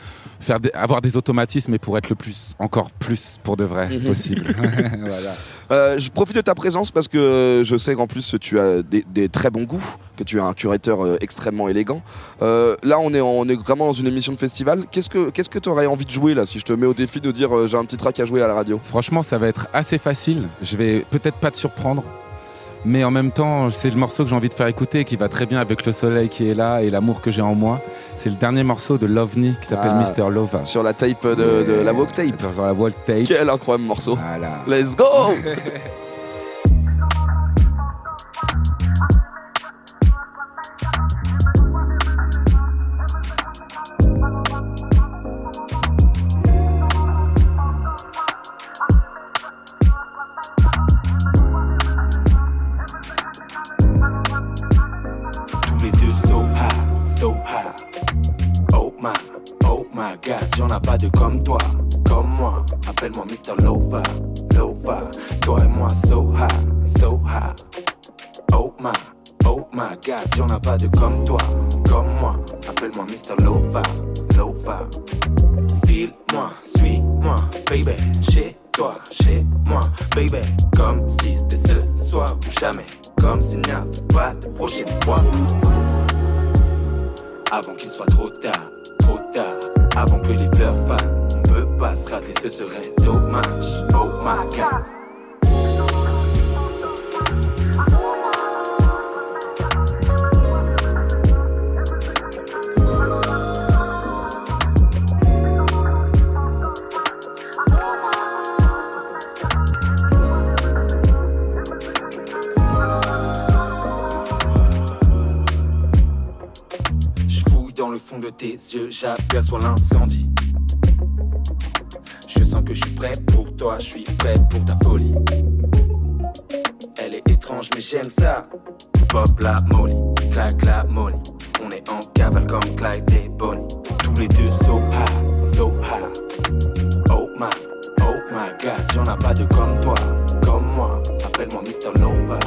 Speaker 22: faire des- avoir des automatismes et pour être le plus, encore plus pour de vrai
Speaker 4: Mhm.
Speaker 22: possible. voilà.
Speaker 4: Euh, je profite de ta présence parce que je sais qu'en plus tu as des, très bons goûts, que tu es un curateur euh, extrêmement élégant. Euh, là, on est, on est vraiment dans une émission de festival. Qu'est-ce que tu aurais envie de jouer là si je te mets au défi de dire j'ai un petit track à jouer à la radio?
Speaker 22: Franchement, ça va être assez facile. Je vais peut-être pas te surprendre. Mais en même temps, c'est le morceau que j'ai envie de faire écouter qui va très bien avec le soleil qui est là et l'amour que j'ai en moi. C'est le dernier morceau de Lovni qui s'appelle
Speaker 4: Ah,
Speaker 22: Mister Lova.
Speaker 4: Sur la tape de, de la walk tape.
Speaker 22: Sur la walk tape.
Speaker 4: Quel incroyable morceau.
Speaker 22: Voilà.
Speaker 4: Let's go
Speaker 23: so. Oh my, oh my god, y'en a pas de comme toi, comme moi. Appelle-moi Mr. Lova, Lova. Toi et moi so high, so high. Oh my, oh my god, y'en a pas de comme toi, comme moi. Appelle-moi Mr. Lova, Lova. File-moi, suis-moi, baby. Chez toi, chez moi, baby. Comme si c'était ce soir ou jamais. Comme s'il n'y avait pas de prochaine fois. Avant qu'il soit trop tard, trop tard. Avant que les fleurs fanent. On peut pas se rater, ce serait dommage. Oh my god. Fond de tes yeux, j'aperçois l'incendie. Je sens que je suis prêt pour toi, je suis prêt pour ta folie. Elle est étrange, mais j'aime ça. Pop la molly, clac la money. On est en cavale comme Clyde et Bonnie. Tous les deux so high, so high. Oh my, oh my god, y'en a pas de comme toi, comme moi. Appelle-moi Mr. Lova,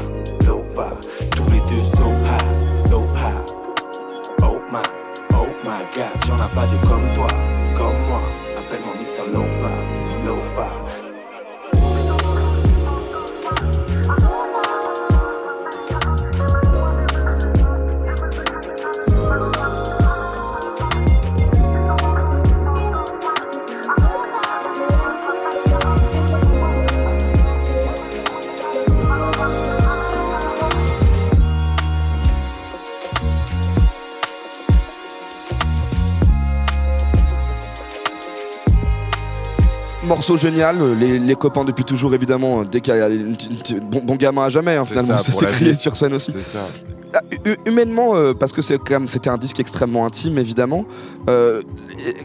Speaker 23: Lova. Tous les deux so high, so high. Oh my, oh my god, y'en a pas de comme toi, comme moi. Appelle-moi Mr. Lova, Lova.
Speaker 4: Morceau génial, les, les copains depuis toujours évidemment, dès qu'il y a une une bon, bon gamin à jamais hein, finalement,
Speaker 22: ça,
Speaker 4: s'est crié sur scène aussi.
Speaker 22: Ça.
Speaker 4: Ah, hu- Humainement, euh, parce que c'est quand même c'était un disque extrêmement intime évidemment. euh,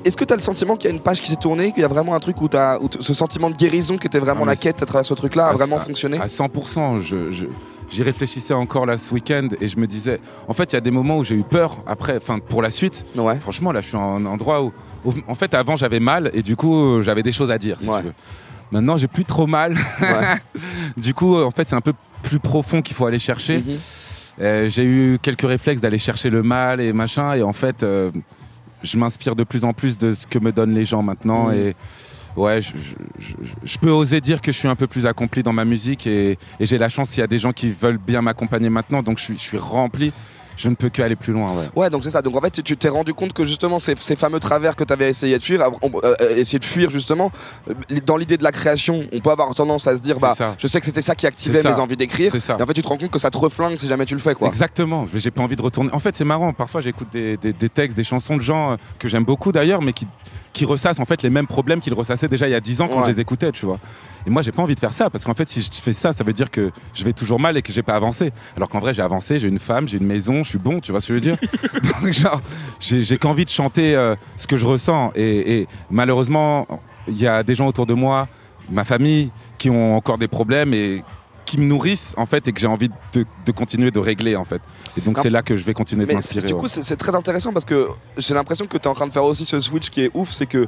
Speaker 4: Est-ce que tu as le sentiment qu'il y a une page qui s'est tournée, qu'il y a vraiment un truc où, t- ce sentiment de guérison qui était vraiment
Speaker 22: Ah,
Speaker 4: la quête à travers ce truc-là a
Speaker 22: à-
Speaker 4: vraiment
Speaker 22: à-
Speaker 4: fonctionné?
Speaker 22: À 100%. Je, je- J'y réfléchissais encore là ce week-end et je me disais, en fait, il y a des moments où j'ai eu peur après, enfin, pour la suite. Franchement, là, je suis en endroit où, où- en fait, avant, j'avais mal et du coup, euh, j'avais des choses à dire, si tu veux. Maintenant, j'ai plus trop mal. du coup, euh, en fait, c'est un peu plus profond qu'il faut aller chercher.
Speaker 4: Mhm.
Speaker 22: Euh, j'ai eu quelques réflexes d'aller chercher le mal et machin, et en fait, euh, je m'inspire de plus en plus de ce que me donnent les gens maintenant.
Speaker 4: Mhm.
Speaker 22: Et ouais, je, je- je- je peux oser dire que je suis un peu plus accompli dans ma musique, et, et j'ai la chance qu'il y a des gens qui veulent bien m'accompagner maintenant, donc je suis, je suis rempli. Je ne peux que aller plus loin. Ouais.
Speaker 4: Ouais, donc c'est ça. Donc en fait, tu- t'es rendu compte que justement ces, ces fameux travers que tu avais essayé de fuir, on- euh, essayer de fuir justement, euh, dans l'idée de la création, on peut avoir tendance à se dire, bah,
Speaker 22: ça.
Speaker 4: je sais que c'était ça qui activait mes envies d'écrire.
Speaker 22: C'est ça.
Speaker 4: Et en fait, tu te rends compte que ça te reflingue si jamais tu le fais, quoi.
Speaker 22: Exactement, j'ai pas envie de retourner. En fait, c'est marrant, parfois j'écoute des, des- des textes, des chansons de gens euh, que j'aime beaucoup d'ailleurs, mais qui, qui ressassent en fait les mêmes problèmes qu'ils ressassaient déjà il y a 10 ans quand
Speaker 4: Ouais.
Speaker 22: je les écoutais, tu vois. Et moi, j'ai pas envie de faire ça, parce qu'en fait, si je fais ça, ça veut dire que je vais toujours mal et que j'ai pas avancé. Alors qu'en vrai, j'ai avancé, j'ai une femme, j'ai une maison, je suis bon, tu vois ce que je veux dire Donc, genre, j'ai j'ai qu'envie de chanter euh, ce que je ressens. Et, et malheureusement, il y a des gens autour de moi, ma famille, qui ont encore des problèmes et qui me nourrissent en fait et que j'ai envie de, de continuer de régler en fait. Et donc c'est là que je vais continuer de m'inspirer.
Speaker 4: du coup, c'est c'est très intéressant parce que j'ai l'impression que tu es en train de faire aussi ce switch qui est ouf, c'est que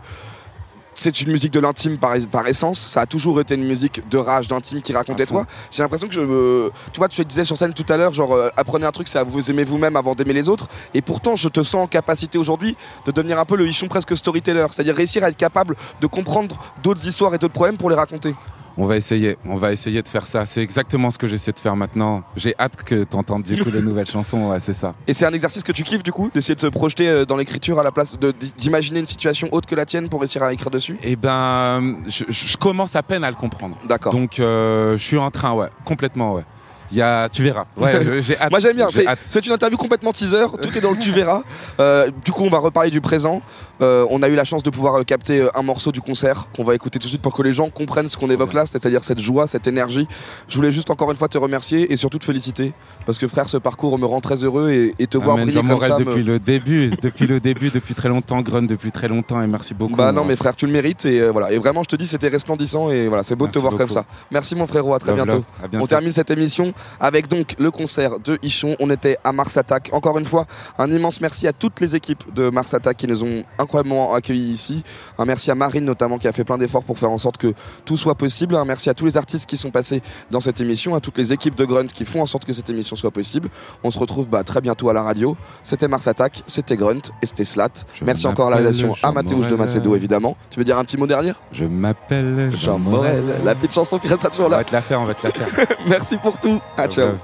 Speaker 4: c'est une musique de l'intime par, par essence. Ça a toujours été une musique de rage, d'intime qui racontait toi. J'ai l'impression que je me. Tu vois, tu le disais sur scène tout à l'heure, genre, euh, apprenez un truc, c'est à vous aimer vous-même avant d'aimer les autres. Et pourtant, je te sens en capacité aujourd'hui de devenir un peu le Hichon presque storyteller. C'est-à-dire réussir à être capable de comprendre d'autres histoires et d'autres problèmes pour les raconter.
Speaker 22: On va essayer, on va essayer de faire ça. C'est exactement ce que j'essaie de faire maintenant. J'ai hâte que tu entendes du coup les nouvelles chansons, ouais, c'est ça.
Speaker 4: Et c'est un exercice que tu kiffes du coup, d'essayer de se projeter euh, dans l'écriture à la place d'imaginer une situation autre que la tienne pour réussir à écrire dessus?
Speaker 22: Eh ben, je, je commence à peine à le comprendre.
Speaker 4: D'accord.
Speaker 22: Donc, euh, je suis en train, ouais, complètement, ouais. Il y a, tu verras. Ouais, j'ai hâte.
Speaker 4: Moi j'aime bien, c'est une interview complètement teaser, tout est dans le tu verras. Euh, du coup on va reparler du présent. Euh, on a eu la chance de pouvoir euh, capter un morceau du concert qu'on va écouter tout de suite pour que les gens comprennent ce qu'on évoque là, c'est-à-dire cette joie, cette énergie. Je voulais juste encore une fois te remercier et surtout te féliciter parce que frère ce parcours me rend très heureux et, et te voir
Speaker 22: Amen,
Speaker 4: briller comme ça. me-
Speaker 22: depuis le début, depuis le début, depuis très longtemps, Grun depuis très longtemps et merci beaucoup.
Speaker 4: Bah non mais frère tu le mérites et euh, voilà et vraiment je te dis c'était resplendissant et voilà c'est beau de te voir comme ça. Merci mon frérot à très.
Speaker 22: À bientôt.
Speaker 4: On termine cette émission avec donc le concert de Ichon. On était à Mars Attack. Encore une fois un immense merci à toutes les équipes de Mars Attack qui nous ont incroyablement accueillis ici. Un merci à Marine notamment qui a fait plein d'efforts pour faire en sorte que tout soit possible. Un merci à tous les artistes qui sont passés dans cette émission, à toutes les équipes de Grunt qui font en sorte que cette émission soit possible. On se retrouve bah, très bientôt à la radio. C'était Mars Attack, c'était Grunt et c'était Slat. merci encore à la réalisation à Mathéus de. Macedo évidemment. Tu veux dire un petit mot derrière?
Speaker 22: Je m'appelle Jean,
Speaker 4: Jean Morel, la petite chanson qui restera toujours
Speaker 22: On
Speaker 4: là.
Speaker 22: va te la faire, on va te la faire.
Speaker 4: Merci pour tout. Ah, ciao.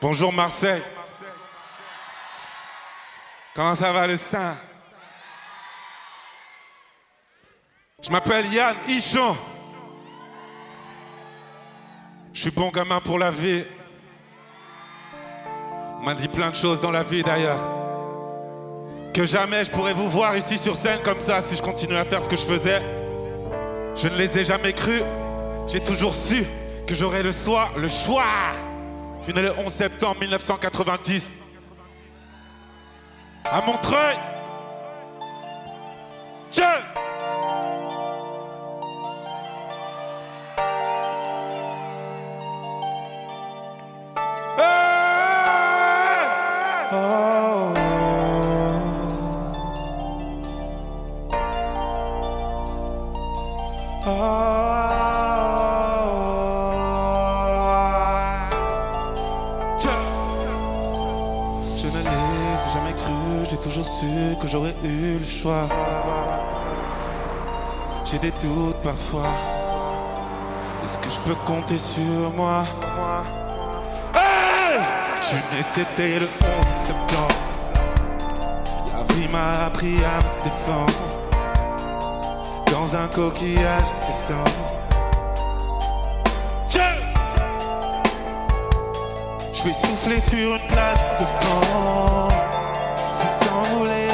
Speaker 24: Bonjour Marseille. Comment ça va le sein Je m'appelle Yann Ichon. Je suis bon gamin pour la vie. On m'a dit plein de choses dans la vie d'ailleurs. Que jamais je pourrais vous voir ici sur scène comme ça si je continue à faire ce que je faisais. Je ne les ai jamais cru. J'ai toujours su que j'aurais le soir, le choix. Je suis le 11 septembre 1990. À Montreuil. Tiens J'ai des doutes parfois. Est-ce que je peux compter sur moi? Je suis né, le 11 septembre. La vie m'a appris à me défendre. Dans un coquillage décembre. Je vais souffler sur une plage de vent. Fais s'envoler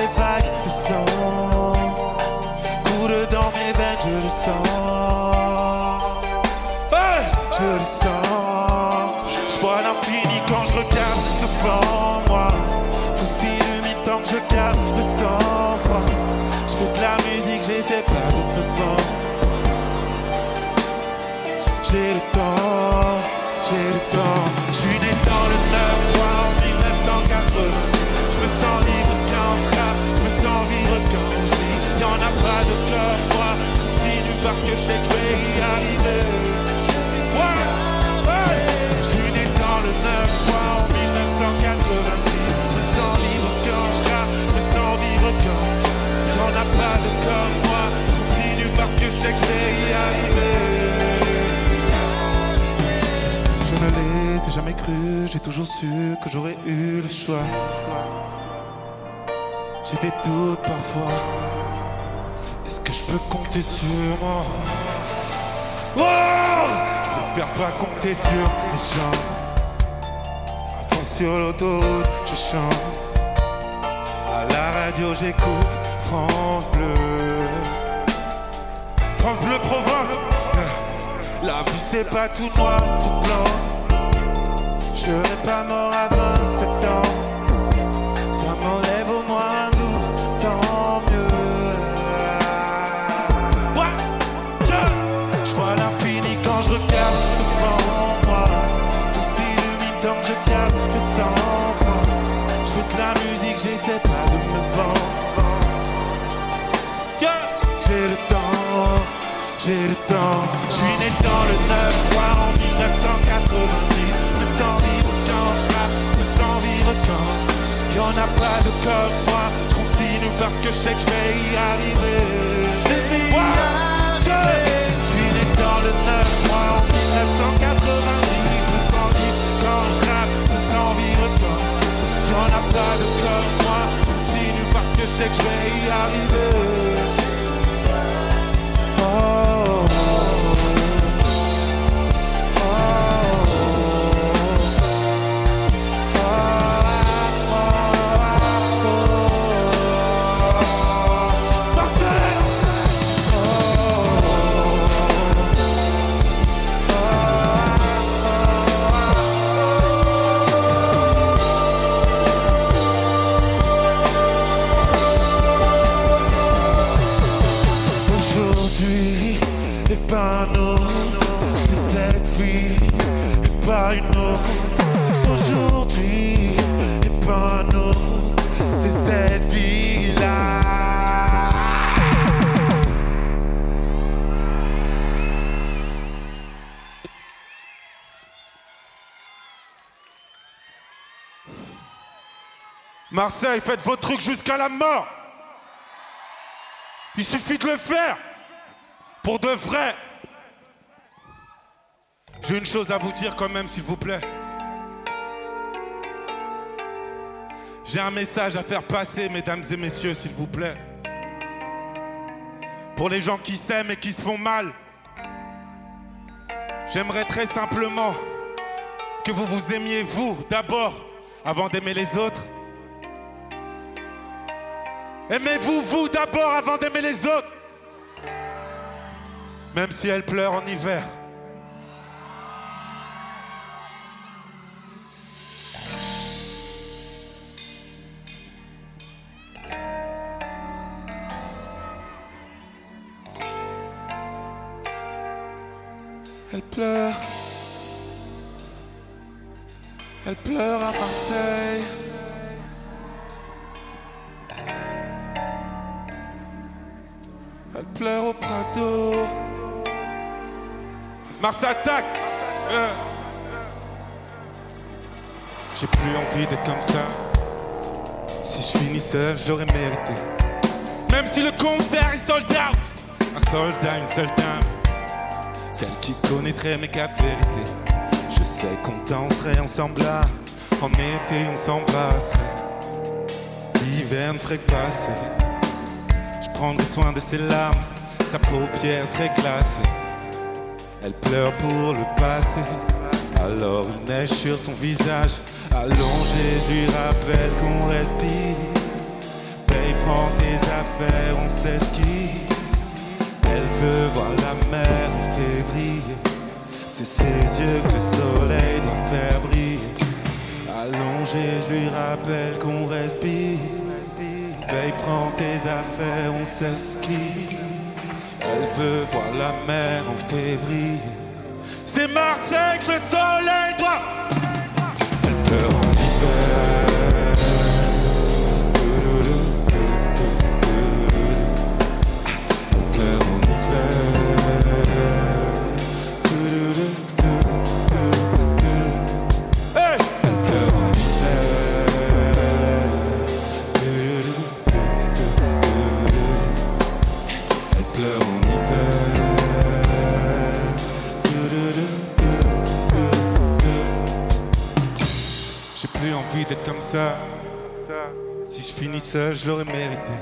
Speaker 24: jamais cru, j'ai toujours su que j'aurais eu le choix. J'ai des doutes parfois. Peux compter sur moi Oh Je préfère pas compter sur les gens. Fond sur l'autoroute, je chante. À la radio, j'écoute France Bleu. France Bleu Provence. La vie c'est pas tout noir, tout blanc. Je serai pas mort à 27 ans. Temps. Je suis né dans le 9-3 en 1990. Je me sens libre quand je rappe, je me sens vivre quand. Y'en a pas de comme moi, je continue parce que je sais que je vais y arriver. C'est Je suis né dans le 9-3 en 1990. Je me sens libre quand je rappe, je me sens vivre quand. Y'en a pas de comme moi, je continue parce que je sais que je vais y arriver. Oh. Aujourd'hui, et pas un autre, c'est cette vie-là. Marseille, faites vos trucs jusqu'à la mort. Il suffit de le faire. Pour de vrai. J'ai une chose à vous dire quand même, s'il vous plaît. J'ai un message à faire passer, mesdames et messieurs, s'il vous plaît. Pour les gens qui s'aiment et qui se font mal. J'aimerais très simplement que vous vous aimiez vous d'abord avant d'aimer les autres. Aimez-vous vous d'abord avant d'aimer les autres. Même si elle pleure en hiver. Elle pleure. Elle pleure à Marseille. Elle pleure au Prado. Mars attaque. Euh. J'ai plus envie d'être comme ça. Si je finis seul, je l'aurais mérité. Même si le concert est sold out. Un soldat, une seule dame. Celle qui connaîtrait mes quatre vérités. Je sais qu'on danserait ensemble là. En été, on s'embrasserait. L'hiver ne ferait que passer. Je prendrai soin de ses larmes. Sa paupière serait glacée. Elle pleure pour le passé. Alors une neige sur son visage. Allongé, je lui rappelle qu'on respire. Paye, prends tes affaires, on s'esquive. Elle veut voir C'est ses yeux que le soleil doit faire briller. Allongé, je lui rappelle qu'on respire. Paye, prends tes affaires, on s'esquive. Elle veut voir la mer en février. C'est Marseille que le soleil doit. Comme ça. Si je finis seul, je l'aurais mérité.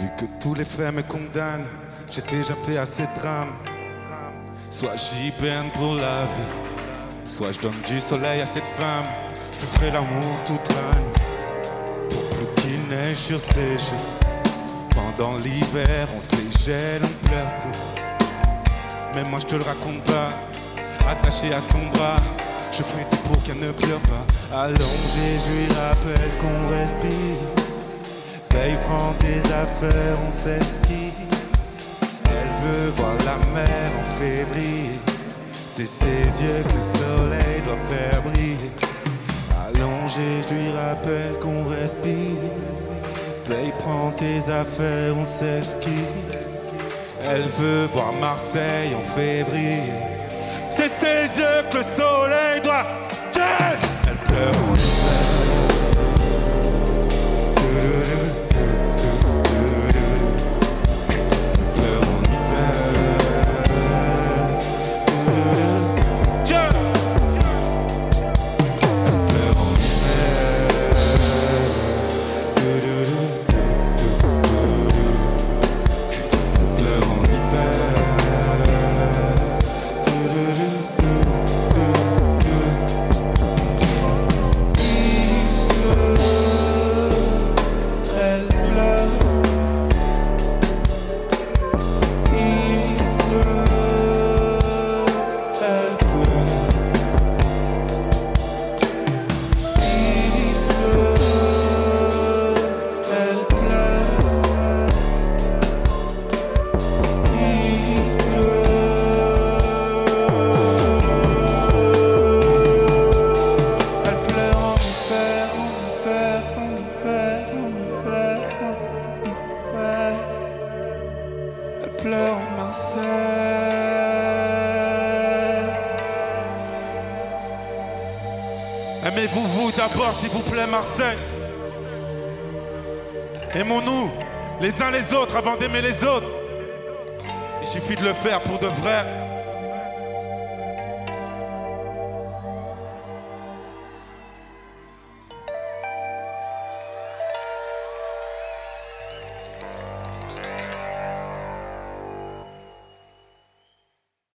Speaker 24: Vu que tous les faits me condamnent, j'ai déjà fait assez de drames. Soit j'hiberne pour la vie, soit je donne du soleil à cette femme. Ce serait l'amour toute l'année. Pour plus qu'il neige sur ses joues. Pendant l'hiver, on se les gèle, on pleure tous. Mais moi je te le raconte pas, attaché à son bras. Je fais tout pour qu'elle ne pleure pas. Allongée, je lui rappelle qu'on respire. Paye, prend tes affaires, on s'esquive. Elle veut voir la mer en février. C'est ses yeux que le soleil doit faire briller. Allongée, je lui rappelle qu'on respire. Paye, prend tes affaires, on s'esquive. Elle veut voir Marseille en février. C'est ses yeux que le soleil doit. Elle les autres.